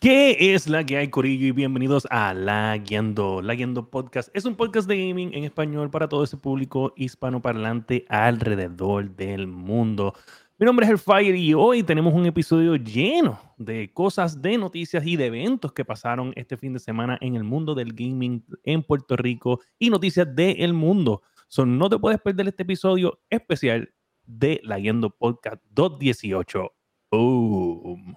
¿Qué es la que hay, Corillo? Y bienvenidos a La Guiando. La Podcast es un podcast de gaming en español para todo ese público hispanoparlante alrededor del mundo. Mi nombre es Hellfire y hoy tenemos un episodio lleno de cosas, de noticias y de eventos que pasaron este fin de semana en el mundo del gaming en Puerto Rico y noticias del mundo. So, no te puedes perder este episodio especial de La Guiando Podcast 218. Boom.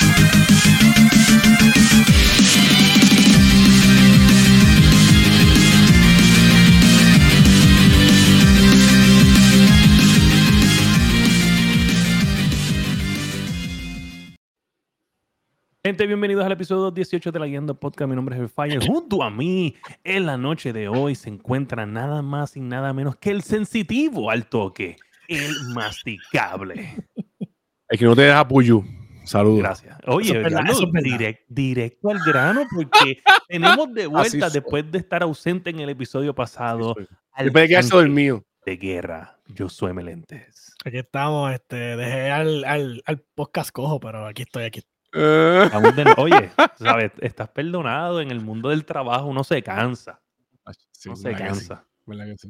Gente, bienvenidos al episodio 18 de la Guiando Podcast. Mi nombre es Fire. Junto a mí, en la noche de hoy, se encuentra nada más y nada menos que el sensitivo al toque, el masticable. Es que no te deja Puyu. Saludos. Gracias. Oye, directo al grano, porque tenemos de vuelta, después de estar ausente en el episodio pasado, al de. De guerra, yo soy Melentes. Aquí estamos, este, dejé al, al, al podcast cojo, pero aquí estoy, aquí eh. Oye, ¿sabes? Estás perdonado en el mundo del trabajo, uno se cansa. no se cansa.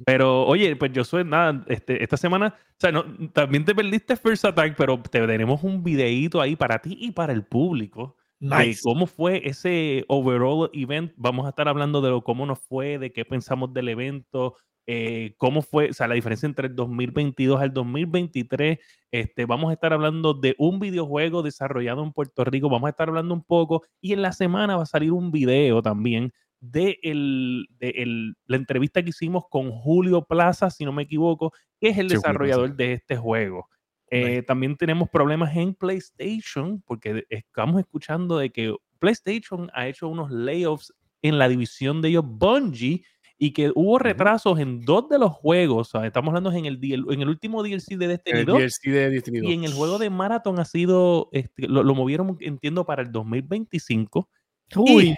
Pero, oye, pues yo soy nada, este, esta semana, o sea, no, también te perdiste First Attack, pero te tenemos un videíto ahí para ti y para el público. De cómo fue ese overall event. Vamos a estar hablando de lo, cómo nos fue, de qué pensamos del evento, eh, cómo fue, o sea, la diferencia entre el 2022 al 2023. Este, vamos a estar hablando de un videojuego desarrollado en Puerto Rico, vamos a estar hablando un poco y en la semana va a salir un video también de, el, de la entrevista que hicimos con Julio Plaza, si no me equivoco, que es el desarrollador de este juego. Eh, también tenemos problemas en PlayStation, porque estamos escuchando de que PlayStation ha hecho unos layoffs en la división de ellos, Bungie, y que hubo retrasos en dos de los juegos. estamos hablando en el, en el último DLC de Destiny 2. Y en el juego de Marathon ha sido, este, lo, movieron, entiendo, para el 2025. Uy,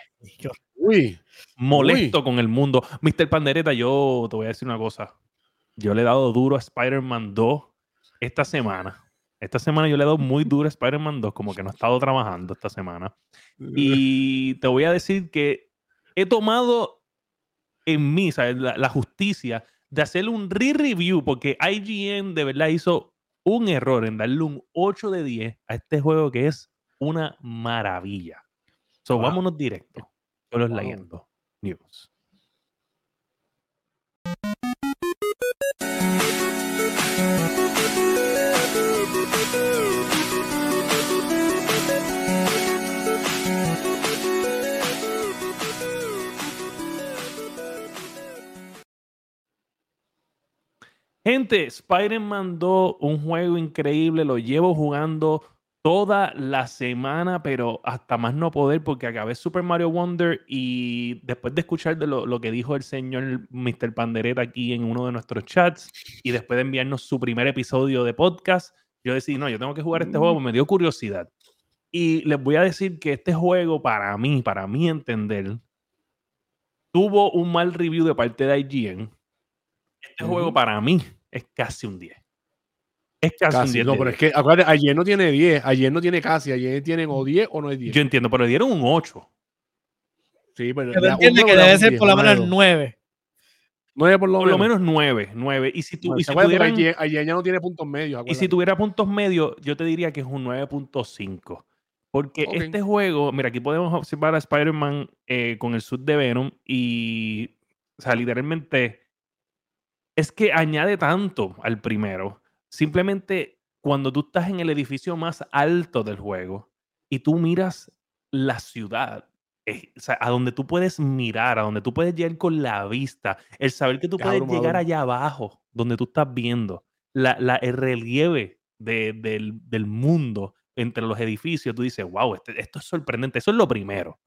uy, molesto con el mundo. Mr. Pandereta, yo te voy a decir una cosa. Yo le he dado duro a Spider-Man 2 esta semana. Esta semana yo le he dado muy duro a Spider-Man 2, como que no he estado trabajando esta semana. Y te voy a decir que he tomado en mí, La, justicia de hacerle un re-review, porque IGN de verdad hizo un error en darle un 8 de 10 a este juego que es una maravilla. So, vámonos directo con los leyendo news. Gente, Spider-Man 2, un juego increíble, lo llevo jugando toda la semana, pero hasta más no poder porque acabé Super Mario Wonder y después de escuchar de lo, que dijo el señor Mr. Pandereta aquí en uno de nuestros chats y después de enviarnos su primer episodio de podcast, yo decidí, no, yo tengo que jugar este juego, me dio curiosidad. Y les voy a decir que este juego para mí, para mí entender, tuvo un mal review de parte de IGN este juego para mí es casi un 10. Es casi, un 10. No, pero es que acuérdate, ayer no tiene 10, ayer no tiene casi, ayer tienen o 10 o no es 10. Yo entiendo, pero le dieron un 8. Sí, pero. Yo entiende que debe ser por lo menos 9. 9 por lo por menos. Por lo menos 9, 9. Y si, tú, y si tuvieran, ayer, ayer, ya no tiene puntos medios. Y si tuviera puntos medios, yo te diría que es un 9.5. Porque este juego, mira, aquí podemos observar a Spider-Man eh, con el sud de Venom y, o sea, literalmente es que añade tanto al primero. Simplemente cuando tú estás en el edificio más alto del juego y tú miras la ciudad, eh, o sea, a donde tú puedes mirar, a donde tú puedes llegar con la vista, el saber que tú puedes llegar allá abajo, donde tú estás viendo, la, el relieve del, mundo entre los edificios, tú dices, wow, este, esto es sorprendente. Eso es lo primero.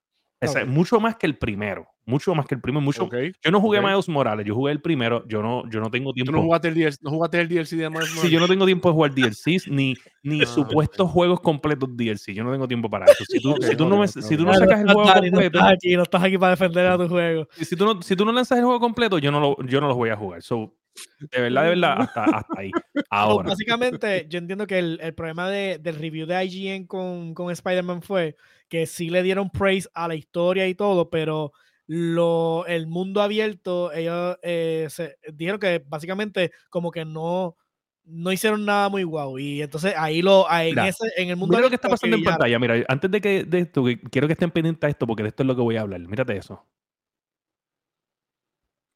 Mucho más que el primero. Mucho más que el primero. Mucho, Yo no jugué Miles Morales, yo jugué el primero. Yo no, yo no tengo tiempo. ¿Tú no jugaste el DLC, no jugaste el DLC de Miles Morales? Sí, yo no tengo tiempo de jugar DLCs ni, ni ah, supuestos juegos completos DLC. Yo no tengo tiempo para eso. Si tú, si tú no, me, si tú no sacas el juego completo. No estás aquí, no estás aquí para defender a tu juego. Si tú no, si tú no lanzas el juego completo, yo no lo, yo no lo voy a jugar. So, de verdad, de verdad, hasta, hasta ahí. Ahora. básicamente, yo entiendo que el, el problema de, del review de IGN con, con Spider-Man fue que sí le dieron praise a la historia y todo, pero lo, el mundo abierto, ellos eh, se, dijeron que básicamente como que no, no hicieron nada muy guau. Y entonces ahí lo, en, ese, en el mundo mira lo que está pasando en pantalla. Mira, antes de que de esto, quiero que estén pendientes a esto porque de esto es lo que voy a hablar. Mírate eso.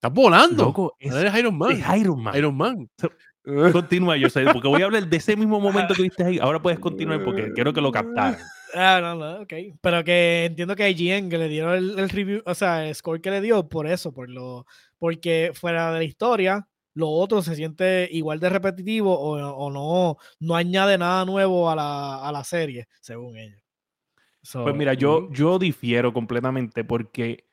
Estás volando. Loco, es, Iron Man. Es Iron Man. Iron Man. Continúa, yo sé, porque voy a hablar de ese mismo momento que viste ahí. Ahora puedes continuar porque quiero que lo captaran. Ah, no, no, ok. Pero que entiendo que IGN que le dieron el, review, o sea, el score que le dio por eso, por lo, porque fuera de la historia, lo otro se siente igual de repetitivo o, no, no añade nada nuevo a la, a la serie, según ellos. pues mira, yo, yo difiero completamente porque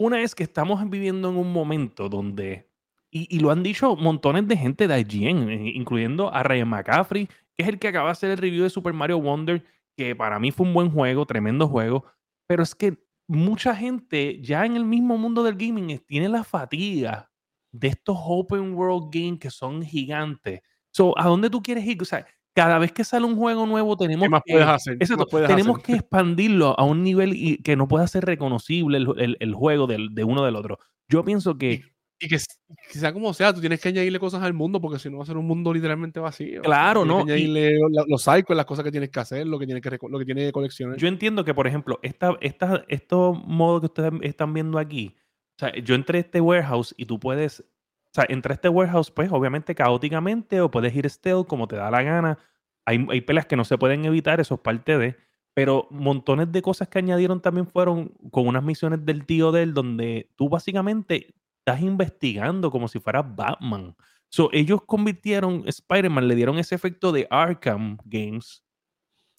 una vez que estamos viviendo en un momento donde y, lo han dicho montones de gente de IGN, incluyendo a Ryan McCaffrey, que es el que acaba de hacer el review de Super Mario Wonder, que para mí fue un buen juego, tremendo juego, pero es que mucha gente ya en el mismo mundo del gaming tiene la fatiga de estos open world games que son gigantes. So, ¿A dónde tú quieres ir? O sea, cada vez que sale un juego nuevo tenemos que, hacer? tenemos que expandirlo a un nivel y que no pueda ser reconocible el, el, juego del, de uno del otro. Yo pienso que y que, sea como sea, tú tienes que añadirle cosas al mundo porque si no va a ser un mundo literalmente vacío. Claro, ¿no? añadirle los cycles, las cosas que tienes que hacer, lo que tienes que, lo que tiene que coleccionar. Yo entiendo que, por ejemplo, esta, esta, estos modos que ustedes están viendo aquí, o sea, yo entré a este warehouse y tú puedes, o sea, entré a este warehouse, pues obviamente caóticamente o puedes ir stealth como te da la gana. Hay, hay peleas que no se pueden evitar, eso es parte de. Pero montones de cosas que añadieron también fueron con unas misiones del tío de él, donde tú básicamente estás investigando como si fueras Batman. So, ellos convirtieron Spider-Man, le dieron ese efecto de Arkham Games,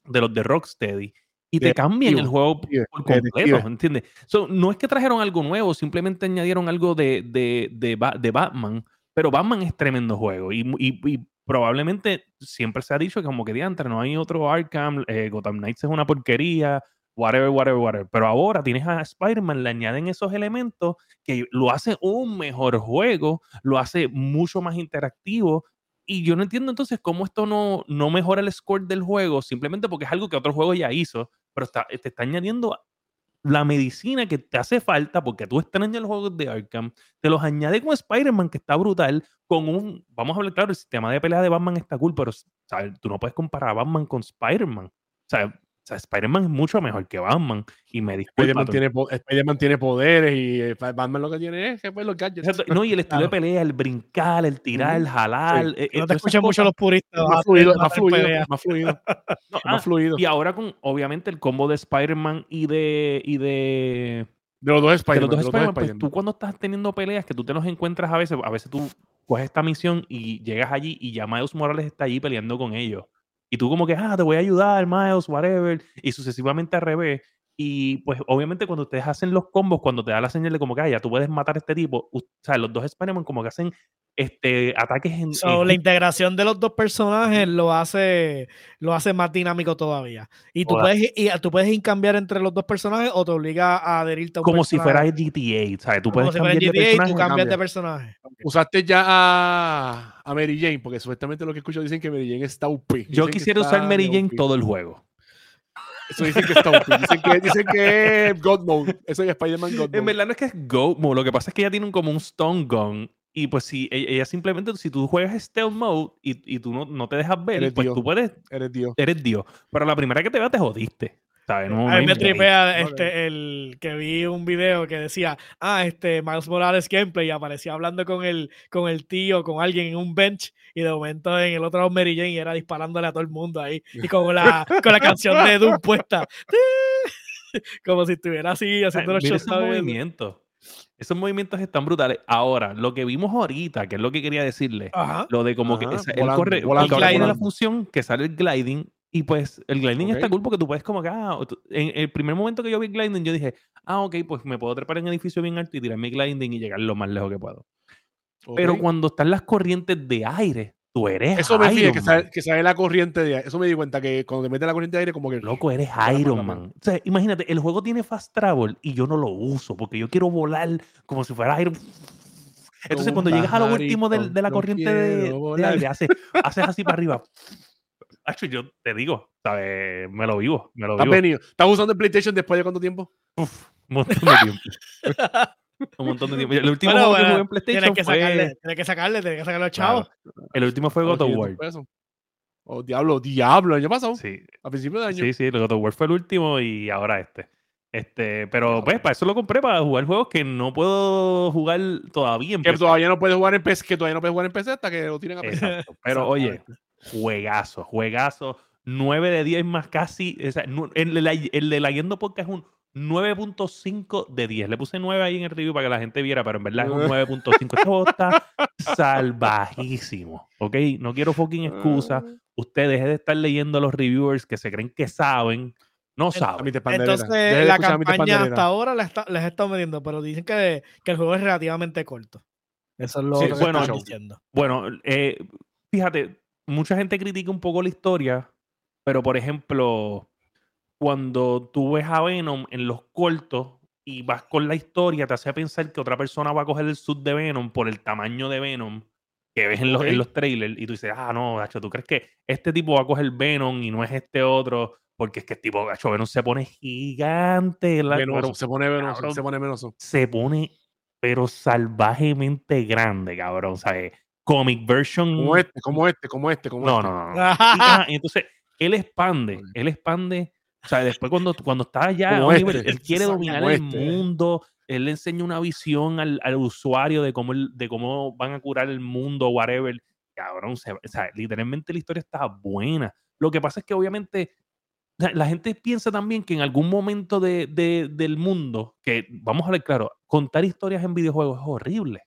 de los de Rocksteady, y te cambian el juego por completo, ¿entiendes? So, no es que trajeron algo nuevo, simplemente añadieron algo de, de, de, de Batman, pero Batman es tremendo juego y, y, probablemente siempre se ha dicho que como que diantre, no hay otro Arkham, eh, Gotham Knights es una porquería, whatever, whatever, whatever. Pero ahora tienes a Spider-Man, le añaden esos elementos que lo hace un mejor juego, lo hace mucho más interactivo. Y yo no entiendo entonces cómo esto no, no mejora el score del juego, simplemente porque es algo que otro juego ya hizo, pero está, te está añadiendo la medicina que te hace falta porque tú extrañas los juegos de Arkham, te los añade con Spider-Man que está brutal, con un, vamos a hablar claro, el sistema de pelea de Batman está cool, pero tú no puedes comparar a Batman con Spider-Man. O sea, o sea, Spider-Man es mucho mejor que Batman. Y me disculpa. Spider-Man tiene, poderes y eh, Batman lo que tiene es que pues, los gadgets. No, y el estilo de pelea, el brincar, el tirar, el jalar. Eh, no te escuchan mucho los puristas. Más fluido, más fluido, más fluido. Ah, fluido. Y ahora con, obviamente, el combo de Spider-Man y de, y de... De los dos Spider-Man. pues tú cuando estás teniendo peleas, que tú te los encuentras a veces, a veces tú coges esta misión y llegas allí y ya Miles Morales está allí peleando con ellos. Y tú como que, ah, te voy a ayudar, Miles, whatever, y sucesivamente al revés. Y pues obviamente cuando ustedes hacen los combos, cuando te da la señal de como que, ah, ya tú puedes matar a este tipo, o sea, los dos Spider-Man como que hacen este, ataques en, La integración de los dos personajes lo hace, lo hace más dinámico todavía. Y tú, puedes, y tú puedes cambiar entre los dos personajes o te obliga a adherirte a un Como si fuera GTA, ¿sabes? Tú puedes cambiar de personaje. Tú cambias de personaje. Usaste ya a, a, Mary Jane, porque supuestamente lo que escucho dicen que Mary Jane está UP. Yo quisiera usar Mary Jane todo el juego. Eso dicen que está UP. Dicen que, dicen que es God Mode. Eso es Spider-Man God Mode. En verdad no es que es God Mode. Lo que pasa es que ella tiene como un Stone Gun y pues si e, ella simplemente, si tú juegas stealth mode y, y tú no, no, te dejas ver, pues tú puedes. Eres Dios. Eres Dios. Pero la primera que te vea te jodiste. ¿sabes? a mí me tripea este, el que vi un video que decía, ah, este Miles Morales gameplay y aparecía hablando con el, con el tío, con alguien en un bench y de momento en el otro Mary Jane era disparándole a todo el mundo ahí y con la, con la canción de Doom puesta. Como si estuviera así haciendo los shows. movimientos. Esos movimientos están brutales. Ahora, lo que vimos ahorita, que es lo que quería decirle, lo de como que él corre, la función que sale el gliding, Y pues el gliding está cool porque tú puedes como que, ah, en el primer momento que yo vi gliding, yo dije, ah, ok, pues me puedo trepar en un edificio bien alto y tirar mi gliding y llegar lo más lejos que puedo. Pero cuando están las corrientes de aire, tú eres Eso me fije, que sale, que sale la corriente de aire. Eso me di cuenta que cuando te metes la corriente de aire, como que. Loco, eres Iron Man. O sea, imagínate, el juego tiene fast travel y yo no lo uso porque yo quiero volar como si fuera Iron Entonces, cuando llegas a lo último de, de la corriente de, de, aire, haces, haces así para arriba. Hacho, yo te digo, ¿sabes? Me lo vivo, me lo vivo. Venido. ¿Estás usando el PlayStation después de cuánto tiempo? Uf, un montón de tiempo. un montón de tiempo. El último juego que jugué en PlayStation tienes que sacarle, Tienes que sacarle, tienes que sacarle a los chavos. El último fue God of War. Oh, diablo, diablo, ¿año pasado? Sí. A principio de año. Sí, sí, el God of War fue el último y ahora este. Este, pero pues para eso lo compré para jugar juegos que no puedo jugar todavía en que todavía no puedes jugar en PC, que todavía no puedes jugar en PC hasta que lo tienen a PC. pero oye, juegazo, juegazo. 9 de 10 más casi. O sea, el, el, el, de la Yendo Podcast es un 9.5 de 10. Le puse 9 ahí en el review para que la gente viera, pero en verdad es un 9.5. Esto está salvajísimo. ¿Ok? No quiero fucking excusa. Ah. Usted deje de estar leyendo a los reviewers que se creen que saben. No saben. Entonces, la campaña hasta ahora les, he estado metiendo, pero dicen que, que, el juego es relativamente corto. Eso es lo que bueno, están diciendo. Bueno, eh, fíjate, mucha gente critica un poco la historia, pero por ejemplo, cuando tú ves a Venom en los cortos y vas con la historia, te hace pensar que otra persona va a coger el sud de Venom por el tamaño de Venom que ves en los, en los trailers y tú dices, ah, no, gacho, ¿tú crees que este tipo va a coger Venom y no es este otro? Porque es que el tipo, gacho, Venom se pone gigante. se pone venoso, se pone venoso. Se pone, pero salvajemente grande, cabrón, ¿sabes? Comic version. Como este, como este, como este, como no, este. No, no, no. y, entonces, él expande, él expande o sea, después cuando, cuando está allá, este, él quiere dominar el este. mundo, él le enseña una visión al, al usuario de cómo, de cómo van a curar el mundo, whatever. Cabrón, o sea, literalmente la historia está buena. Lo que pasa es que obviamente la gente piensa también que en algún momento de, de, del mundo, que vamos a ver claro, contar historias en videojuegos es horrible.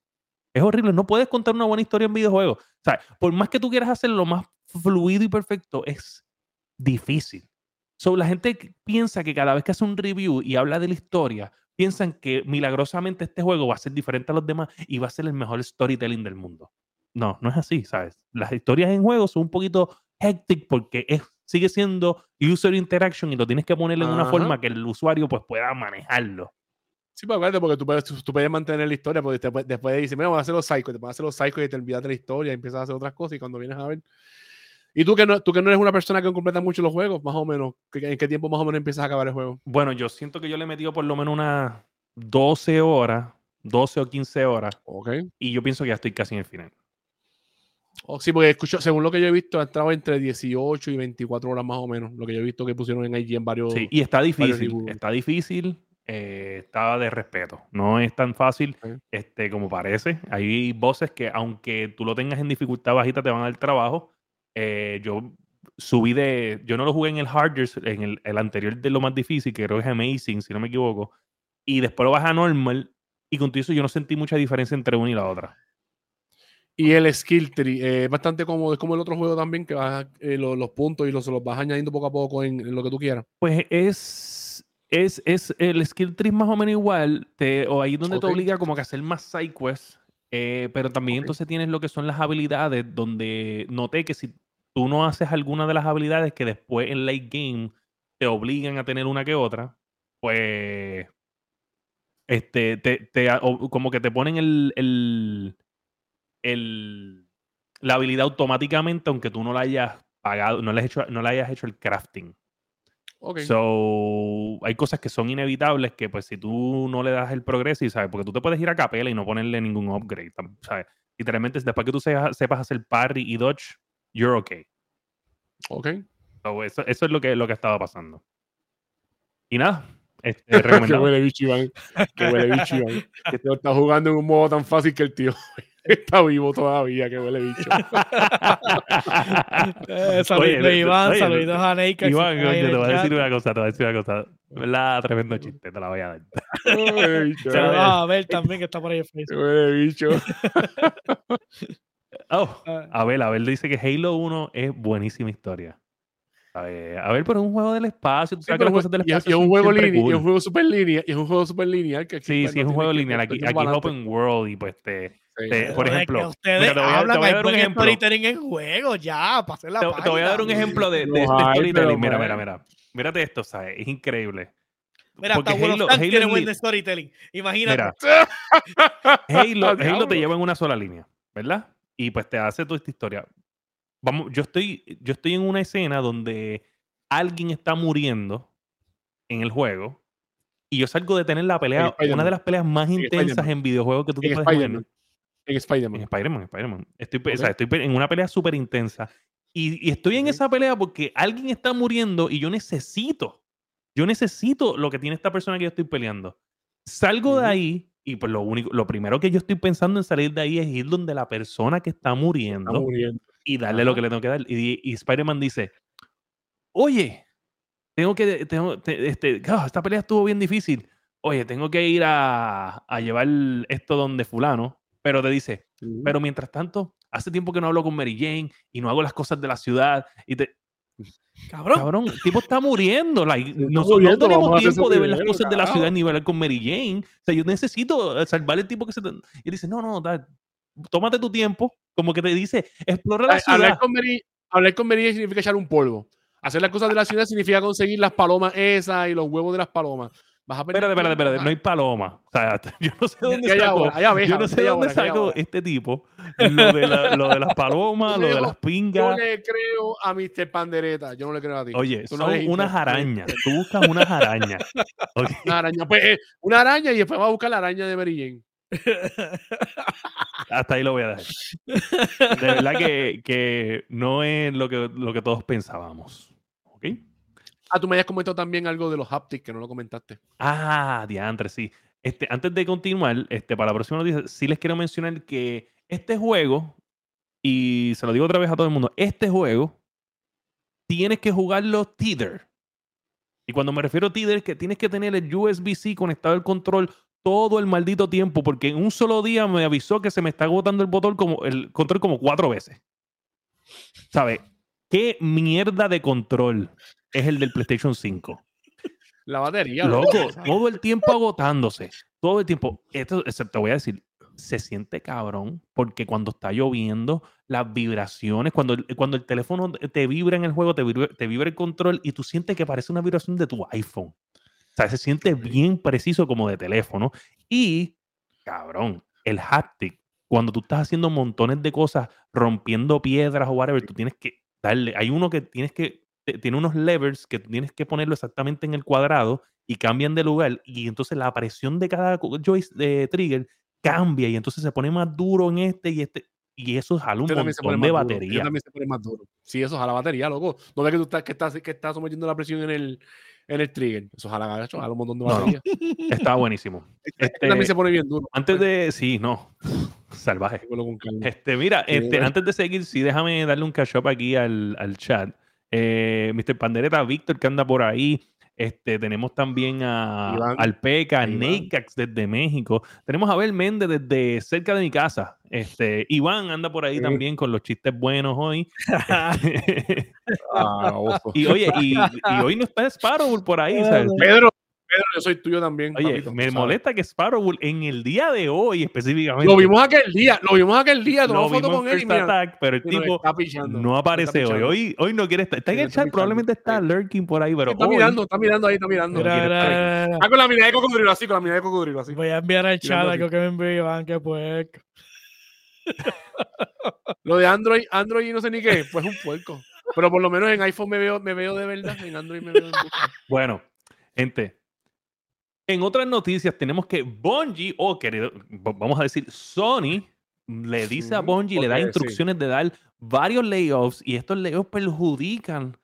Es horrible. No puedes contar una buena historia en videojuegos. O sea, por más que tú quieras hacerlo lo más fluido y perfecto, es difícil. So, la gente piensa que cada vez que hace un review y habla de la historia, piensan que milagrosamente este juego va a ser diferente a los demás y va a ser el mejor storytelling del mundo. No, no es así, ¿sabes? Las historias en juego son un poquito hectic porque es, sigue siendo user interaction y lo tienes que ponerle en una forma que el usuario pues pueda manejarlo. Sí, pues acuérdate, porque tú puedes, tú, puedes mantener la historia, porque después, después dices, mira, vamos a hacer los psychos, te vas a hacer los psychos y te olvidas de la historia y empiezas a hacer otras cosas y cuando vienes a ver, ¿Y tú que, no, tú que no eres una persona que completa mucho los juegos, más o menos? ¿En qué tiempo más o menos empiezas a acabar el juego? Bueno, yo siento que yo le he metido por lo menos unas 12 horas, 12 o 15 horas. Ok. Y yo pienso que ya estoy casi en el final. Oh, sí, porque escucho, según lo que yo he visto, ha entrado entre 18 y 24 horas más o menos. Lo que yo he visto que pusieron en IG en varios. Sí, y está difícil. Está difícil. Eh, está de respeto. No es tan fácil este, como parece. Hay voces que, aunque tú lo tengas en dificultad bajita, te van a dar trabajo. Eh, yo subí de. Yo no lo jugué en el harder, en el, el, anterior de lo más difícil, que creo que es Amazing, si no me equivoco. Y después lo bajé a normal. Y con todo eso yo no sentí mucha diferencia entre una y la otra. Y el skill tree eh, es bastante cómodo, es como el otro juego también, que vas, eh, los, los, puntos y los, los vas añadiendo poco a poco en, lo que tú quieras. Pues es, es, es el skill tree más o menos igual, te, o ahí donde te obliga como que a hacer más side quests, pero también entonces tienes lo que son las habilidades, donde noté que si tú no haces alguna de las habilidades que después en late game te obligan a tener una que otra, pues este, te, como que te ponen el, el, el, la habilidad automáticamente, aunque tú no la hayas pagado, no le, hayas hecho, no le hayas hecho el crafting. Okay. So, hay cosas que son inevitables que, pues, si tú no le das el progreso, y sabes, porque tú te puedes ir a capela y no ponerle ningún upgrade, ¿sabes? Literalmente, después que tú sepas hacer parry y dodge, you're okay. Ok. eso, eso, es lo que, lo que estaba pasando. Y nada. Este, que huele bicho, Iván. Que huele bicho, Iván. Que te está jugando en un modo tan fácil que el tío está vivo todavía. Que huele bicho. eh, saludos Iván, saludos a Neika. Iván, te voy a decir una cosa, te voy a decir una cosa. ¿Verdad? Tremendo chiste, te la voy a dar. Se lo vas a ver también que está por ahí en Facebook. Huele bicho. Oh, ah. Abel, Abel dice que Halo 1 es buenísima historia. A ver, pero es un juego del espacio. Tú sabes que las cosas del espacio. Y es un juego lineal. Y es un juego super lineal. Y es un juego super lineal. Que sí, sí, es un juego lineal. Aquí, aquí es open world y pues te. por ejemplo, ustedes te voy a, hablan, te voy a dar un ejemplo. storytelling en juego, ya, pasé la te, te voy a dar un ejemplo de, de, storytelling. Mira, mira, mira. Mírate esto, ¿sabes? Es increíble. Mira, Porque hasta Halo, Halo, tiene buen storytelling. Imagínate. Mira, Halo, Halo te lleva en una sola línea, ¿verdad? Y pues te hace toda esta historia. Vamos, yo estoy, yo estoy en una escena donde alguien está muriendo en el juego y yo salgo de tener la pelea, una de las peleas más intensas en videojuegos que tú te puedes En Spider-Man. En Spider-Man, Spider-Man. Estoy, o sea, estoy en una pelea súper intensa y, estoy en esa pelea porque alguien está muriendo y yo necesito, yo necesito lo que tiene esta persona que yo estoy peleando. Salgo de ahí y pues lo único, lo primero que yo estoy pensando en salir de ahí es ir donde la persona que está muriendo, y darle lo que le tengo que dar. Y, y Spider-Man dice, oye, tengo que, tengo, este, esta pelea estuvo bien difícil. Oye, tengo que ir a, a llevar esto donde fulano. Pero te dice, pero mientras tanto, hace tiempo que no hablo con Mary Jane y no hago las cosas de la ciudad. Y te... Cabrón. Cabrón, el tipo está muriendo. nosotros no tenemos tiempo de ver las cosas de la ciudad ni hablar con Mary Jane. O sea, yo necesito eh, salvar el tipo que se... Y dice, no, no, tómate tu tiempo. Como que te dice, explora la ciudad. Hablar con Mary, hablar con Mary Jane significa echar un polvo. Hacer las cosas de la ciudad significa conseguir las palomas esas y los huevos de las palomas. Vas a espérate, espérate, espérate, no hay paloma. O sea, yo no sé dónde saco, yo no sé dónde saco este tipo lo de, la, lo de las palomas, lo de las pingas. Yo le creo a Mr. Pandereta, yo no le creo a ti. Oye, son unas arañas. Tú buscas unas arañas. Una araña, pues eh, una araña y después vas a buscar la araña de Mary Jane. Hasta ahí lo voy a dejar. De verdad que, que no es lo que, lo que todos pensábamos. ¿Ok? Ah, tú me habías comentado también algo de los haptics que no lo comentaste. Ah, diantre, sí. Este, antes de continuar, este, para la próxima noticia, sí les quiero mencionar que este juego, y se lo digo otra vez a todo el mundo, este juego tienes que jugarlo Tether. Y cuando me refiero a es que tienes que tener el USB-C conectado al control todo el maldito tiempo, porque en un solo día me avisó que se me está agotando el botón como el control como cuatro veces. ¿Sabes? ¿Qué mierda de control? Es el del PlayStation 5. La batería. Loco, todo el tiempo agotándose. Todo el tiempo. Esto te voy a decir, se siente cabrón porque cuando está lloviendo, las vibraciones, cuando, cuando el teléfono te vibra en el juego, te vibra, te vibra el control y tú sientes que parece una vibración de tu iPhone. O sea, se siente bien preciso como de teléfono. Y, cabrón, el haptic, cuando tú estás haciendo montones de cosas, rompiendo piedras o whatever, tú tienes que darle, hay uno que tienes que tiene unos levers que tienes que ponerlo exactamente en el cuadrado y cambian de lugar y entonces la presión de cada joystick de trigger cambia y entonces se pone más duro en este y este y eso jala un montón de batería. también se pone más duro. Sí, eso jala batería, loco. No ves que tú estás que estás que estás sometiendo la presión en el en el trigger. Eso jala, jala un montón de batería. Está buenísimo. Este, también se pone bien duro. Antes de sí, no. Salvaje. Este, mira, este, antes de seguir, sí, déjame darle un catch up aquí al, al chat. Eh, Mr. Pandereta, Víctor que anda por ahí. Este, tenemos también a Alpeca, a Neikax desde México. Tenemos a Abel Méndez desde cerca de mi casa. Este, Iván anda por ahí también con los chistes buenos hoy. Ah, y oye, y, hoy no está Sparrow por ahí. Pedro, Pedro, yo soy tuyo también. Oye, me molesta que Sparrow en el día de hoy específicamente. Lo vimos aquel día, lo vimos aquel día, tomó foto con él. Y attack, pero el tipo no aparece hoy. hoy. Hoy no quiere estar. Está en el chat, probablemente está lurking por ahí, pero. Está mirando, está mirando ahí, está mirando. Está con la mirada de cocodrilo así, con la mirada de cocodrilo así. Voy a enviar al chat algo que me envíe Iván, que pues. lo de Android, Android no sé ni qué, pues un puerco. Pero por lo menos en iPhone me veo, me veo de verdad, en Android me veo de Bueno, gente, en otras noticias tenemos que Bungie, o querido, vamos a decir Sony, le dice a Bungie, le da instrucciones de dar varios layoffs y estos layoffs perjudican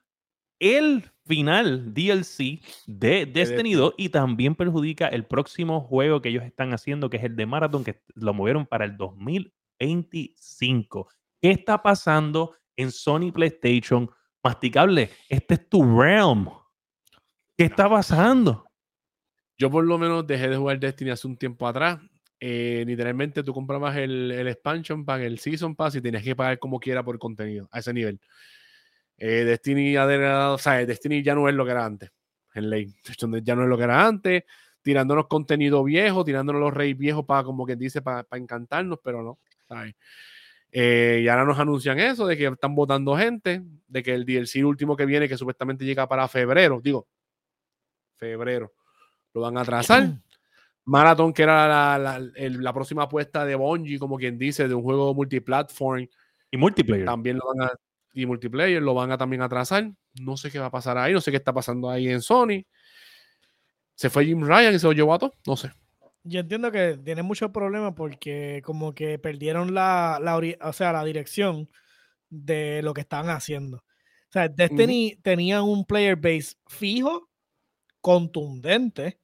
el final DLC de Destiny 2 y también perjudica el próximo juego que ellos están haciendo, que es el de Marathon, que lo movieron para el 2025. ¿Qué está pasando en Sony PlayStation? Masticable, este es tu realm. ¿Qué está pasando? Yo por lo menos dejé de jugar Destiny hace un tiempo atrás. Eh, literalmente tú comprabas el, el, expansion pack, el season pass y tenías que pagar como quiera por contenido, a ese nivel. Eh, Destiny, o sea, Destiny ya no es lo que era antes. En ley. Ya no es lo que era antes. Tirándonos contenido viejo, tirándonos los reyes viejos para, como quien dice, para, encantarnos, pero no. Eh, y ahora nos anuncian eso, de que están votando gente, de que el DLC último que viene, que supuestamente llega para febrero, digo, febrero, lo van a atrasar. Marathon, que era la, próxima apuesta de Bungie, como quien dice, de un juego multiplatform. Y multiplayer. También lo van a, y multiplayer lo van a también atrasar. No sé qué va a pasar ahí, no sé qué está pasando ahí en Sony. Se fue Jim Ryan y se lo llevó a todo, no sé. Yo entiendo que tiene muchos problemas porque como que perdieron la, o sea, la dirección de lo que estaban haciendo. O sea, Destiny tenía un player base fijo, contundente,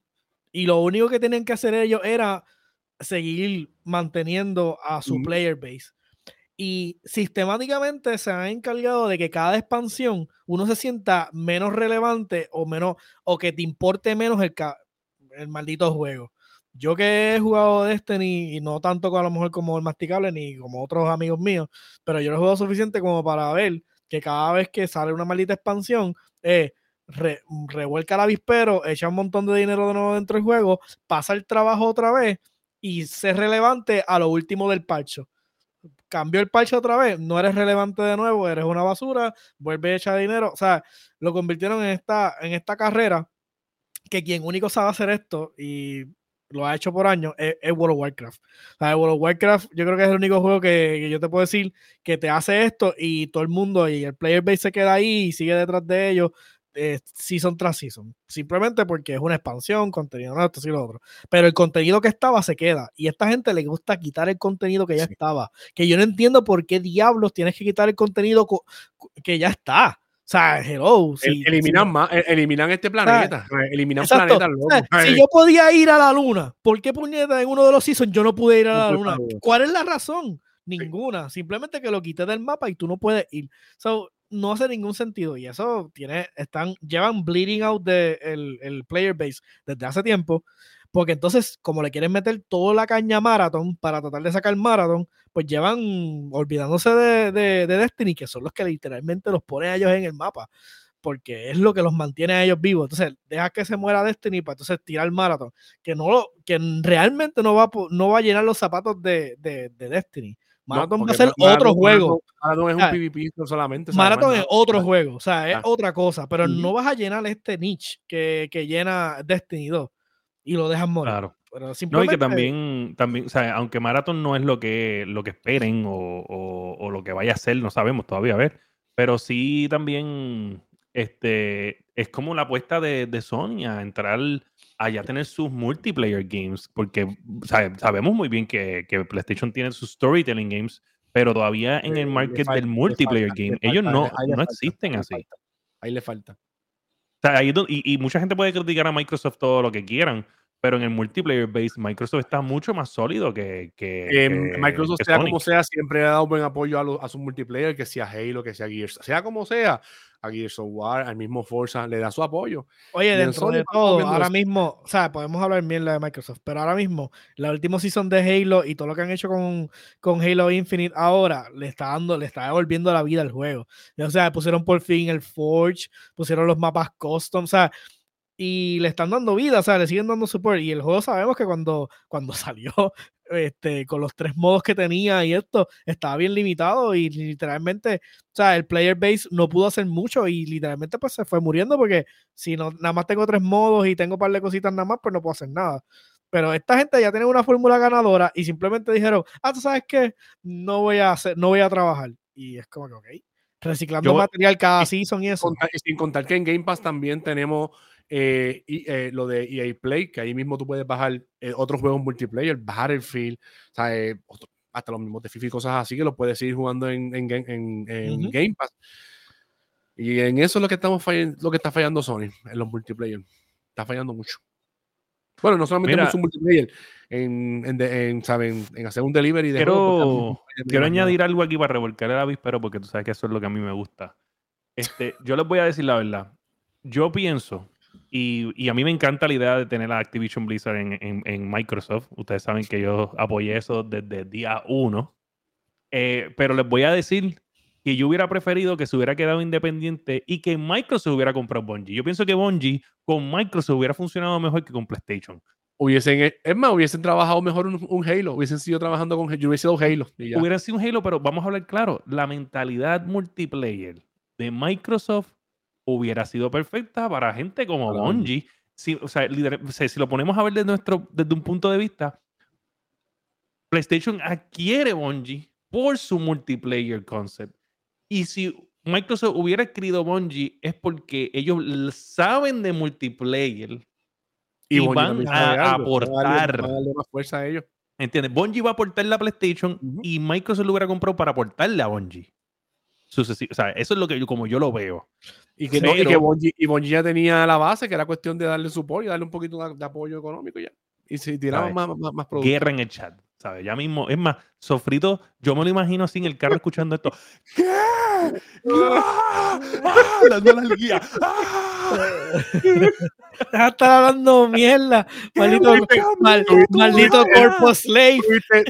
y lo único que tenían que hacer ellos era seguir manteniendo a su player base. Y sistemáticamente se han encargado de que cada expansión uno se sienta menos relevante o menos o que te importe menos el, el maldito juego. Yo que he jugado Destiny y no tanto a lo mejor como el masticable ni como otros amigos míos, pero yo lo he jugado suficiente como para ver que cada vez que sale una maldita expansión, eh, revuelca el avispero, echa un montón de dinero de nuevo dentro del juego, pasa el trabajo otra vez y ser relevante a lo último del parcho. Cambió el parche otra vez, no eres relevante de nuevo, eres una basura, vuelve a echar dinero. O sea, lo convirtieron en esta, en esta carrera que quien único sabe hacer esto y lo ha hecho por años es, World of Warcraft. O sea, World of Warcraft yo creo que es el único juego que, que, yo te puedo decir que te hace esto y todo el mundo y el player base se queda ahí y sigue detrás de ellos eh, season tras season. Simplemente porque es una expansión, contenido no, esto y lo otro. Pero el contenido que estaba se queda. Y a esta gente le gusta quitar el contenido que ya estaba. Que yo no entiendo por qué diablos tienes que quitar el contenido que ya está. O sea, hello. eliminan, más, eliminan este planeta. eliminan planetas. si yo podía ir a la luna, ¿por qué puñeta en uno de los seasons yo no pude ir a la luna? ¿Cuál es la razón? Ninguna. Simplemente que lo quité del mapa y tú no puedes ir. So, no hace ningún sentido. Y eso tiene, están, llevan bleeding out de el, player base desde hace tiempo. Porque entonces, como le quieren meter toda la caña Marathon para tratar de sacar Marathon, pues llevan olvidándose de, de, Destiny, que son los que literalmente los ponen a ellos en el mapa. Porque es lo que los mantiene a ellos vivos. Entonces, deja que se muera Destiny para entonces tirar Marathon. Que no que realmente no va, no va a llenar los zapatos de, de Destiny. Marathon va a ser otro juego. Marathon es un PvP solamente. Marathon es otro juego, o sea, es otra cosa, pero no vas a llenar este niche que, que, llena Destiny 2 y lo dejas morir. Claro. Pero No, y que también, también, o sea, aunque Marathon no es lo que, lo que esperen o, o, lo que vaya a ser, no sabemos todavía, a ver. Pero sí también este, es como la apuesta de, de Sony a entrar allá tener sus multiplayer games, porque sabemos muy bien que, que, PlayStation tiene sus storytelling games, pero todavía en el market del multiplayer game, ellos no, no existen así. Ahí le falta. O sea, ahí, y, y, mucha gente puede criticar a Microsoft todo lo que quieran, pero en el multiplayer base Microsoft está mucho más sólido que, que, Microsoft sea como sea siempre ha dado buen apoyo a, a su multiplayer que sea Halo que sea Gears sea como sea a Gears of War, al mismo Forza, le da su apoyo. Oye, dentro de todo, ahora mismo, o sea, podemos hablar bien de Microsoft, pero ahora mismo, la última season de Halo y todo lo que han hecho con, con Halo Infinite ahora, le está dando, le está devolviendo la vida al juego. O sea, pusieron por fin el Forge, pusieron los mapas custom, o sea, y le están dando vida, o sea, le siguen dando support. Y el juego sabemos que cuando, cuando salió este, con los tres modos que tenía y esto, estaba bien limitado y literalmente, o sea, el player base no pudo hacer mucho y literalmente pues se fue muriendo porque si no, nada más tengo tres modos y tengo un par de cositas nada más, pues no puedo hacer nada. Pero esta gente ya tiene una fórmula ganadora y simplemente dijeron, ah, tú sabes qué, no voy a hacer, no voy a trabajar. Y es como que, ok, reciclando material cada season y eso. y sin contar que en Game Pass también tenemos eh, y, eh, lo de EA Play, que ahí mismo tú puedes bajar eh, otros juegos multiplayer, Battlefield, hasta los mismos de FIFA y cosas así que lo puedes ir jugando en, en, Game Pass. Y en eso es lo que estamos fallando, lo que está fallando Sony, en los multiplayer. Está fallando mucho. Bueno, no solamente en un multiplayer, en, en, ¿saben? en hacer un delivery de Quiero, quiero añadir algo aquí para revolcar el avispero, porque tú sabes que eso es lo que a mí me gusta. Este, yo les voy a decir la verdad. Yo pienso y, a mí me encanta la idea de tener a Activision Blizzard en, Microsoft. Ustedes saben que yo apoyé eso desde el día uno. Eh, pero les voy a decir que yo hubiera preferido que se hubiera quedado independiente y que Microsoft hubiera comprado Bungie. Yo pienso que Bungie con Microsoft hubiera funcionado mejor que con PlayStation. Hubiesen, es más, hubiesen trabajado mejor un, Halo, hubiesen sido trabajando con yo hubiese sido Halo. Hubiera sido un Halo, pero vamos a hablar claro, la mentalidad multiplayer de Microsoft hubiera sido perfecta para gente como Bungie. Si, o sea, si lo ponemos a ver desde, nuestro, desde un punto de vista, PlayStation adquiere Bungie por su multiplayer concept. Y si Microsoft hubiera escrito Bungie es porque ellos saben de multiplayer y, van a, aportar. más fuerza a ellos. ¿Entiendes? Bungie va a aportar la PlayStation y Microsoft lo hubiera comprado para aportarle a Bungie. O sea, eso es lo que yo, como yo lo veo. Y que, y que Bungie, y ya tenía la base, que era cuestión de darle su apoyo, darle un poquito de, apoyo económico ya. Y se tiraban más, más, más productos. Guerra en el chat. ¿Sabes? Ya mismo, es más, Sofrito, yo me lo imagino en el carro escuchando esto. ¿Qué? ¡Ah! Dando la guía. ¡Ah! Estar hablando mierda. Maldito, mal, maldito Corpo Slave.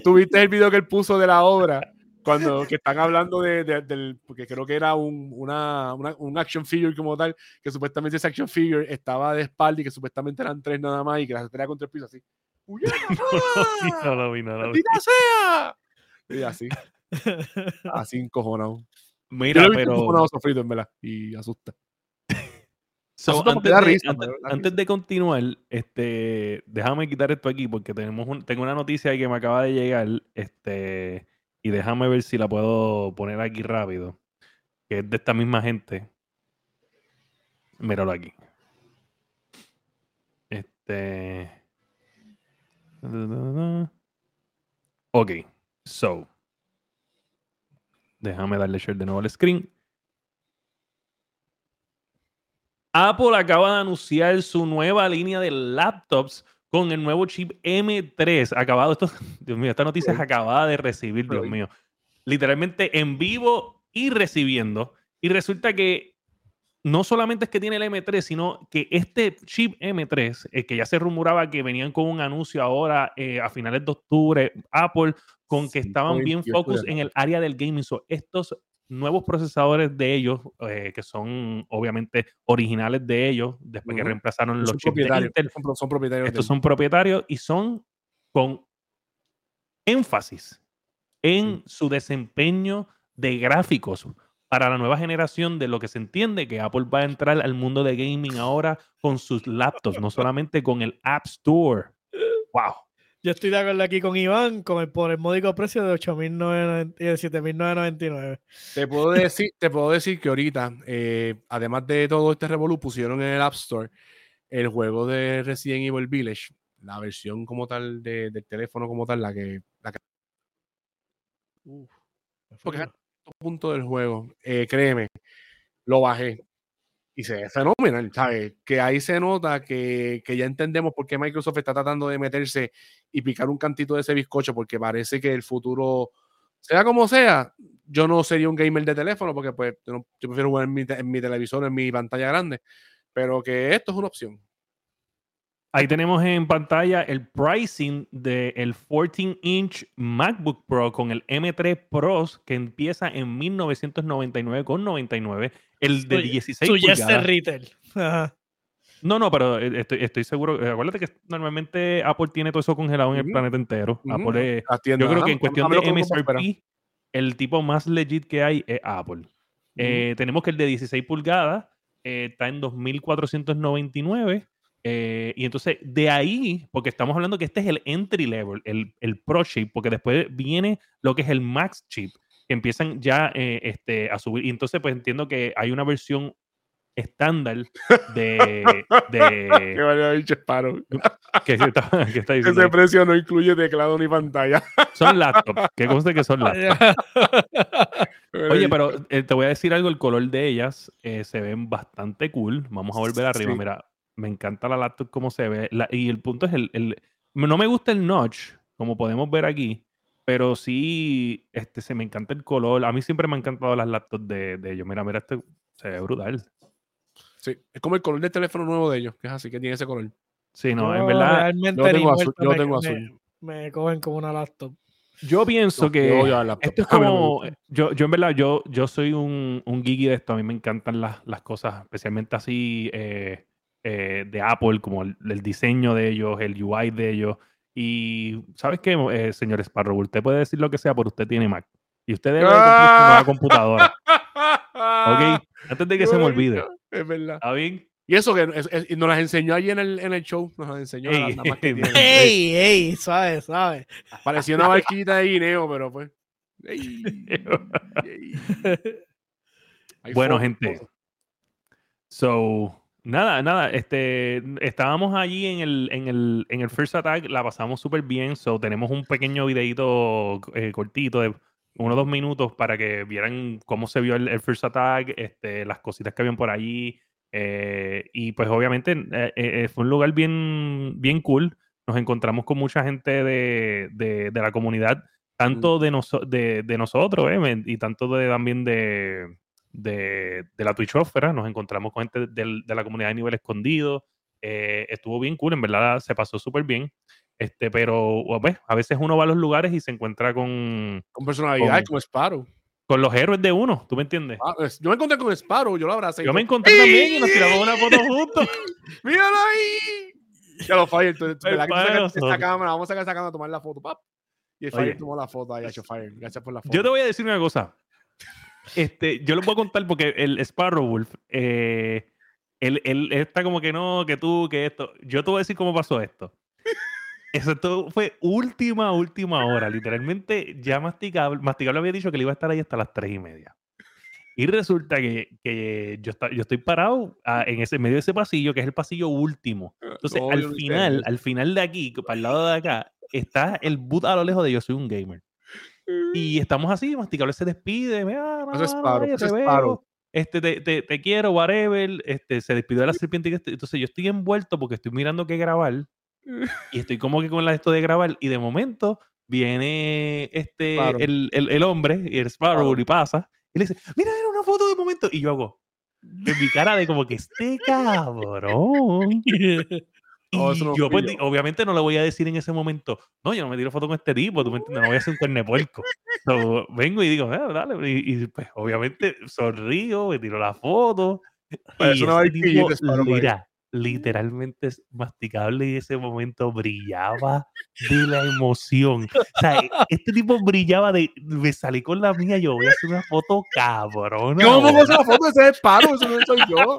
¿Tuviste, el video que él puso de la obra? Cuando que están hablando de, del. Porque creo que era un, una, una, un action figure como tal. Que supuestamente ese action figure estaba de espalda y que supuestamente eran tres nada más y que las tenía contra el piso así. no lo vi, no lo vi. sea! Y así. así encojonado. Mira, pero. Encojonado sofrito, en verdad. Y asusta. antes, de, risa, antes, de, continuar, este, déjame quitar esto aquí porque tenemos un, tengo una noticia que me acaba de llegar. Este, y déjame ver si la puedo poner aquí rápido. Que es de esta misma gente. Míralo aquí. Este. Ok, so. Déjame darle share de nuevo al screen. Apple acaba de anunciar su nueva línea de laptops con el nuevo chip M3. Acabado esto, Dios mío, esta noticia es acabada de recibir, Dios mío. Literalmente en vivo y recibiendo. Y resulta que no solamente es que tiene el M3, sino que este chip M3, el que ya se rumoraba que venían con un anuncio ahora eh, a finales de octubre, Apple, con que estaban bien focus en el área del gaming. So, estos nuevos procesadores de ellos, eh, que son obviamente originales de ellos, después que reemplazaron los chips de Intel, son, propietarios. Estos son propietarios y son con énfasis en su desempeño de gráficos para la nueva generación de lo que se entiende que Apple va a entrar al mundo de gaming ahora con sus laptops, no solamente con el App Store. ¡Wow! Yo estoy de acuerdo aquí con Iván con el, por el módico precio de 7.999. Te puedo decir, te puedo decir que ahorita, eh, además de todo este revolú, pusieron en el App Store el juego de Resident Evil Village, la versión como tal de, del teléfono como tal, la que... La que... Uf, punto del juego, eh, créeme, lo bajé y se ve fenomenal, ¿sabes? Que ahí se nota que, que, ya entendemos por qué Microsoft está tratando de meterse y picar un cantito de ese bizcocho, porque parece que el futuro, sea como sea, yo no sería un gamer de teléfono, porque pues yo, prefiero jugar en mi, en mi televisor, en mi pantalla grande, pero que esto es una opción. Ahí tenemos en pantalla el pricing del 14-inch MacBook Pro con el M3 Pro que empieza en 1999,99. El de 16 pulgadas. retail. No, no, pero eh, estoy, seguro. Eh, acuérdate que normalmente Apple tiene todo eso congelado en el planeta entero. Apple yo creo que en cuestión de MSRP, el tipo más legit que hay es Apple. Eh, tenemos que el de 16 pulgadas está en 2.499. Eh, y entonces de ahí, porque estamos hablando que este es el entry level, el, el, Pro Chip, porque después viene lo que es el Max Chip, que empiezan ya eh, este, a subir. Y entonces, pues entiendo que hay una versión estándar de. de que vaya dicho paro. que, está, que está diciendo. Ese precio no incluye teclado ni pantalla. Son laptops. Que conste que son laptops. Oye, pero eh, te voy a decir algo: el color de ellas se ven bastante cool. Vamos a volver arriba. Mira, me encanta la laptop como se ve. y el punto es el, el, No me gusta el notch, como podemos ver aquí, pero sí este, se me encanta el color. A mí siempre me han encantado las laptops de, de ellos. Mira, mira, este se ve brutal. Sí, es como el color del teléfono nuevo de ellos, que es así, que tiene ese color. Sí, no, en verdad. Realmente yo tengo azul. Yo tengo azul. Me, cogen como una laptop. Yo pienso que esto es como, yo, yo en verdad, yo, yo soy un, un geeky de esto, a mí me encantan las, las cosas, especialmente así eh, eh, de Apple, como el, diseño de ellos, el UI de ellos. Y, ¿sabes qué, eh, señor Sparrow? Usted puede decir lo que sea, pero usted tiene Mac. Y usted debe comprar una computadora. ¿Ok? Antes de que se me olvide. Es verdad. ¿Está bien? Y eso que nos las enseñó allí en el, en el show, nos las enseñó ey, la, la ¡Ey, ey! Suave, suave. Parecía una barquita de guineo, pero pues. bueno, gente. So, nada, nada. Este, estábamos allí en el, en el, en el First Attack, la pasamos súper bien. So, tenemos un pequeño videito eh, cortito de uno o dos minutos para que vieran cómo se vio el, el First Attack, este, las cositas que habían por allí eh, y pues obviamente eh, eh, fue un lugar bien, bien cool. Nos encontramos con mucha gente de, de, la comunidad, tanto de, de, de, nosotros y tanto de, también de, de, la Twitchósfera. Nos encontramos con gente de, la comunidad de nivel escondido. estuvo bien cool, en verdad se pasó súper bien. Este, pero pues, a veces uno va a los lugares y se encuentra con... Con personalidad, como Sparrow con los héroes de uno, ¿tú me entiendes? Ah, yo me encontré con Sparrow, yo lo abracé. Yo me encontré también y nos tiramos una foto juntos. ¡Míralo ahí! Ya lo Fire, entonces, esta cámara, vamos a sacar esa cámara a tomar la foto, pap. Y el Fire tomó la foto ahí, hecho Fire. Gracias por la foto. Yo te voy a decir una cosa. Este, yo lo voy a contar porque el Sparrow Wolf, eh, él, él está como que no, que tú, que esto. Yo te voy a decir cómo pasó esto. Eso fue última, última hora. Literalmente, ya Masticable, Masticable había dicho que le iba a estar ahí hasta las tres y media. Y resulta que, que yo, está, yo estoy parado ah, en ese medio de ese pasillo, que es el pasillo último. Entonces, al final, al final de aquí, para el lado de acá, está el boot a lo lejos de yo soy un gamer. Y estamos así, Masticable se despide, ah, es paro, es paro. Este, te, te, te, quiero, whatever. Este, se despidió de la serpiente. Entonces yo estoy envuelto porque estoy mirando qué grabar y estoy como que con la esto de grabar y de momento viene este el, el, el, hombre y el Sparrow y pasa y le dice, mira, era una foto de momento y yo hago en mi cara de como que este cabrón. Oh, y yo pues, obviamente no le voy a decir en ese momento, no, yo no me tiro foto con este tipo, tú me entiendes, no voy a hacer un cuerne puerco. vengo y digo, ah, dale, y, pues obviamente sonrío, me tiro la foto. Pues y ese tipo, mira, literalmente es masticable y ese momento brillaba de la emoción. O sea, e, este tipo brillaba de, me salí con la mía, yo voy a hacer una foto cabrón. ¿Cómo vas a foto? Ese es paro, eso no soy yo.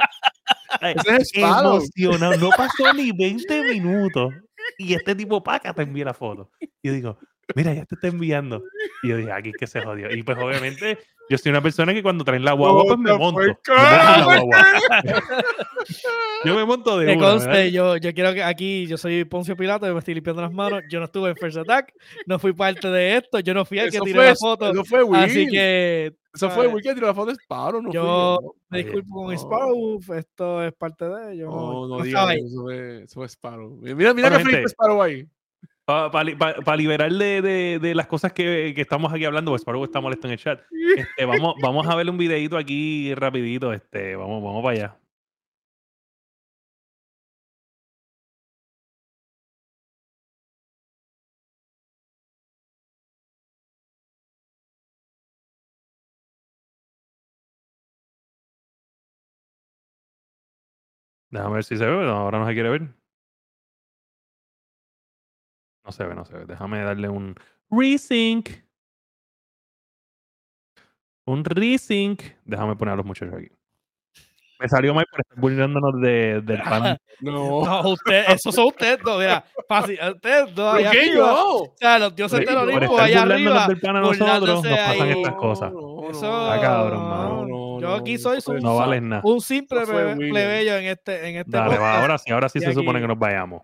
Es. Emocionado, no pasó ni 20 minutos y este tipo paca te envía la foto. Y yo digo, mira, ya te está enviando. Y yo dije, aquí que se jodió. Y pues obviamente yo soy una persona que cuando traen la guagua, pues me monto. yo me monto de me conste, yo, yo quiero que aquí, yo soy Poncio Pilato, yo me estoy limpiando las manos, yo no estuve en First Attack, no fui parte de esto, yo no fui el que tiró la foto. Eso fue Will. Así que... Eso fue Will que tiró la foto de Sparrow, no Yo me disculpo con Sparrow, esto es parte de ello. No, no, digas, eso fue, eso fue Sparrow. Mira, mira que fue Sparrow ahí. Para liberar de, de, las cosas que, que, estamos aquí hablando, pues Sparrow está molesto en el chat. Este, vamos, vamos a ver un videito aquí rapidito. Este, vamos, vamos para allá. Déjame ver si se ve, ahora no se quiere ver. No se ve, no se ve. Déjame darle un resync. Un resync. Déjame poner a los muchachos aquí. Me salió mal por estar burlándonos de, del pan. No. no usted, eso son ustedes dos, mira. Fácil, ustedes dos allá ¿Qué arriba. Yo? O sea, los dioses del Olimpo allá arriba. del pan a nosotros, nos pasan estas cosas. eso, ah, cabrón, mano. yo aquí soy un, no vales nada. un simple plebeyo en este, en este Dale, va, ahora sí, ahora sí se supone que nos vayamos.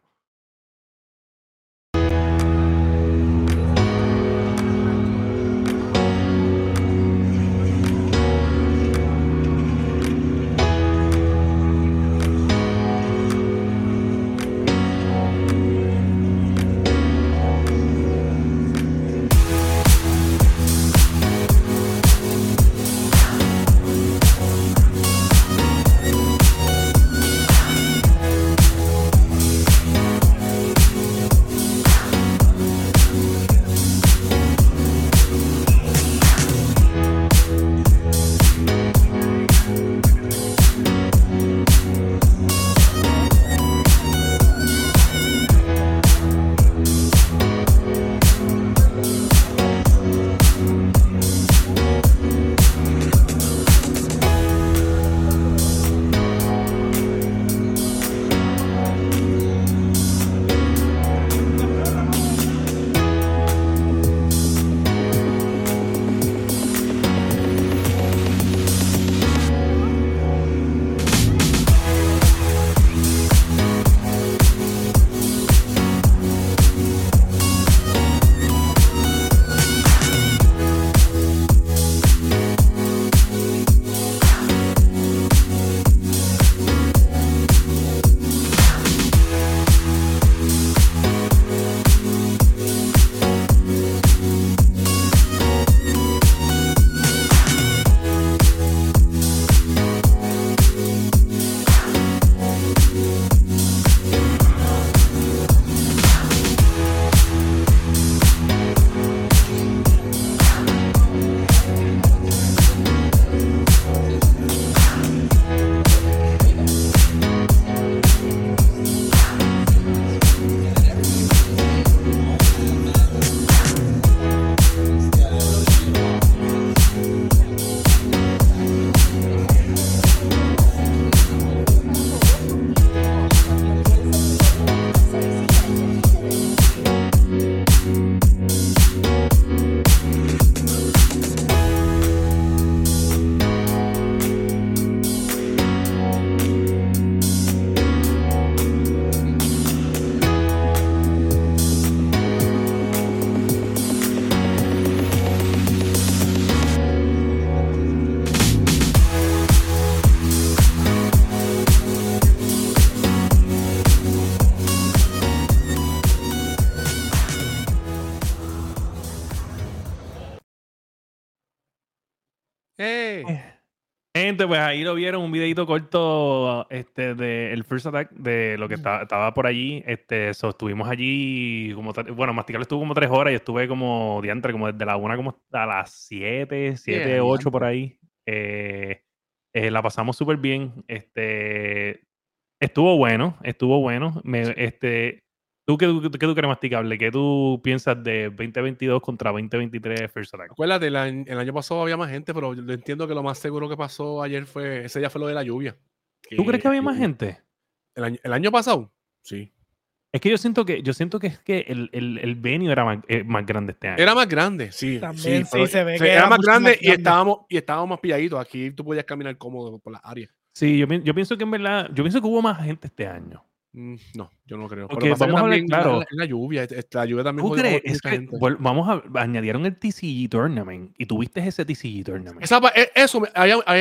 ¡Eh! Gente, pues ahí lo vieron, un videito corto este, de el First Attack, de lo que estaba por allí. Este, estuvimos allí, como bueno, Mastical estuvo como tres horas y estuve como diantre, como desde la una como a las siete, siete, ocho por ahí. Eh, eh, la pasamos súper bien. Este, estuvo bueno, estuvo bueno. Me, este, ¿Tú qué, qué, tú crees masticable? ¿Qué tú piensas de 2022 contra 2023 First Attack? Acuérdate, el año, pasado había más gente, pero yo entiendo que lo más seguro que pasó ayer fue, ese día fue lo de la lluvia. ¿Tú crees que había más gente? El año, pasado, sí. Es que yo siento que yo siento que es que el, el, el venue era más, eh, más, grande este año. Era más grande, sí. También sí, se ve que era, más grande, y estábamos y estábamos más pilladitos. Aquí tú podías caminar cómodo por la área. Sí, yo, yo pienso que en verdad, yo pienso que hubo más gente este año. Mm, no, yo no creo. Porque vamos a hablar claro. En la, lluvia, la lluvia también. ¿Tú crees? Es que, vamos a añadieron el TCG Tournament y tuviste ese TCG Tournament. E, eso,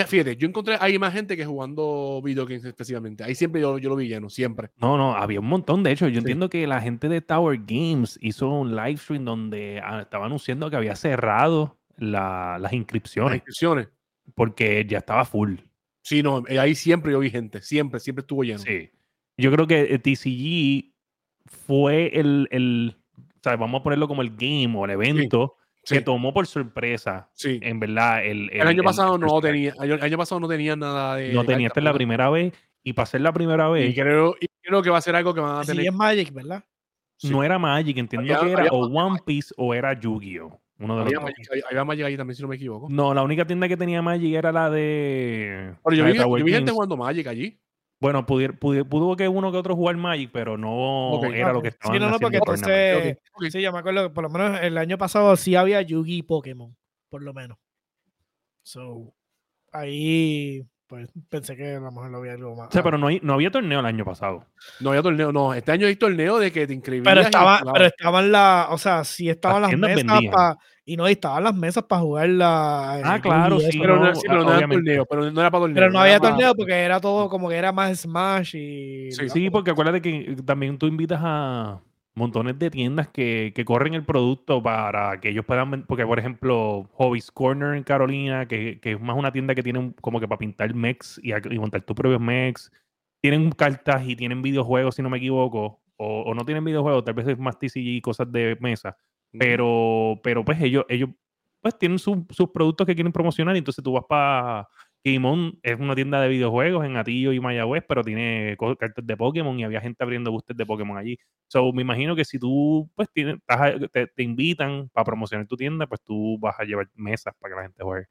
fíjate, yo encontré hay más gente que jugando video games específicamente. Ahí siempre yo, yo lo vi lleno, siempre. No, no, había un montón. De hecho, yo entiendo que la gente de Tower Games hizo un live stream donde ah, estaba anunciando que había cerrado las inscripciones. Las inscripciones. Porque ya estaba full. Sí, no, eh, ahí siempre yo vi gente, siempre, siempre estuvo lleno. Sí yo creo que TCG fue el, el vamos a ponerlo como el game o el evento que tomó por sorpresa. Sí. En verdad, el, el, año pasado no tenía, el año pasado no tenía nada de. No tenía, esta es la primera vez y para ser la primera vez. Y creo, y creo que va a ser algo que van a tener. Sí, es Magic, ¿verdad? No era Magic, entiendo que era o One Piece o era Yu-Gi-Oh! Uno de había los Magic, había Magic ahí también, si no me equivoco. No, la única tienda que tenía Magic era la de. Pero yo, vi, yo vi gente jugando Magic allí. Bueno, pudo que uno que otro jugar Magic, pero no era lo que estaba Sí, no, no, porque entonces, sí, yo me acuerdo que por lo menos el año pasado sí había Yugi y Pokémon, por lo menos. So, ahí pues pensé que a lo mejor lo había algo más. O sea, pero no, hay, no había torneo el año pasado. No había torneo, no. Este año hay torneo de que te inscribías. Pero, estaba, pero estaban las, o sea, sí estaban las, mesas para. Y no, estaban las mesas para jugar la. Ah, claro, sí. Pero no, pero no era torneo, pero no era para torneo. Pero no, había torneo porque era todo como que era más Smash y. Sí, sí porque acuérdate que también tú invitas a montones de tiendas que, corren el producto para que ellos puedan, porque por ejemplo, Hobbies Corner en Carolina, que, es más una tienda que tiene como que para pintar mechs y, montar tus propios mechs, tienen cartas y tienen videojuegos, si no me equivoco, o, no tienen videojuegos, tal vez es más TCG y cosas de mesa, pero, pero pues ellos, ellos pues tienen sus productos que quieren promocionar y entonces tú vas para Game es una tienda de videojuegos en Atillo y Mayagüez, pero tiene cartas de Pokémon y había gente abriendo boosters de Pokémon allí. So, me imagino que si tú pues tienes, te, invitan para promocionar tu tienda, pues tú vas a llevar mesas para que la gente juegue.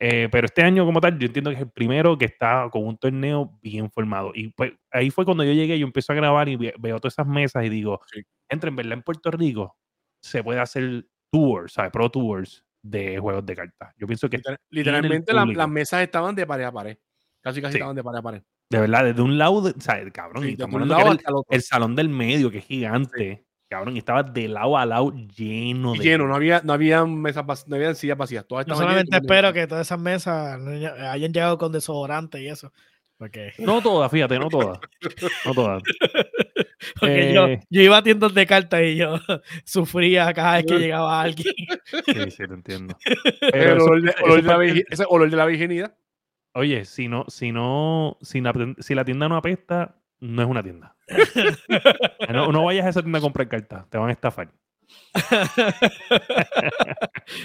Eh, pero este año como tal, yo entiendo que es el primero que está con un torneo bien formado. Y pues ahí fue cuando yo llegué, yo empiezo a grabar y veo todas esas mesas y digo, entre en verdad en Puerto Rico se puede hacer tours, ¿sabes? Pro tours de juegos de cartas. Yo pienso que. literalmente las mesas estaban de pared a pared. Casi casi estaban de pared a pared. De verdad, desde un lado, o sea, cabrón, el, salón del medio, que es gigante, cabrón, y estaba de lado a lado lleno de. Lleno, no había, no había mesas, no había sillas vacías. Todas Yo solamente espero que todas esas mesas hayan llegado con desodorante y eso. No todas, fíjate, no todas. No todas. yo, eh, yo, iba a tiendas de cartas y yo sufría cada vez que llegaba alguien. Sí, sí, lo entiendo. Pero el olor, de, la, ese olor de la virginidad. Oye, si no, si no, si la, si la tienda no apesta, no es una tienda. no, no vayas a esa tienda a comprar cartas, te van a estafar.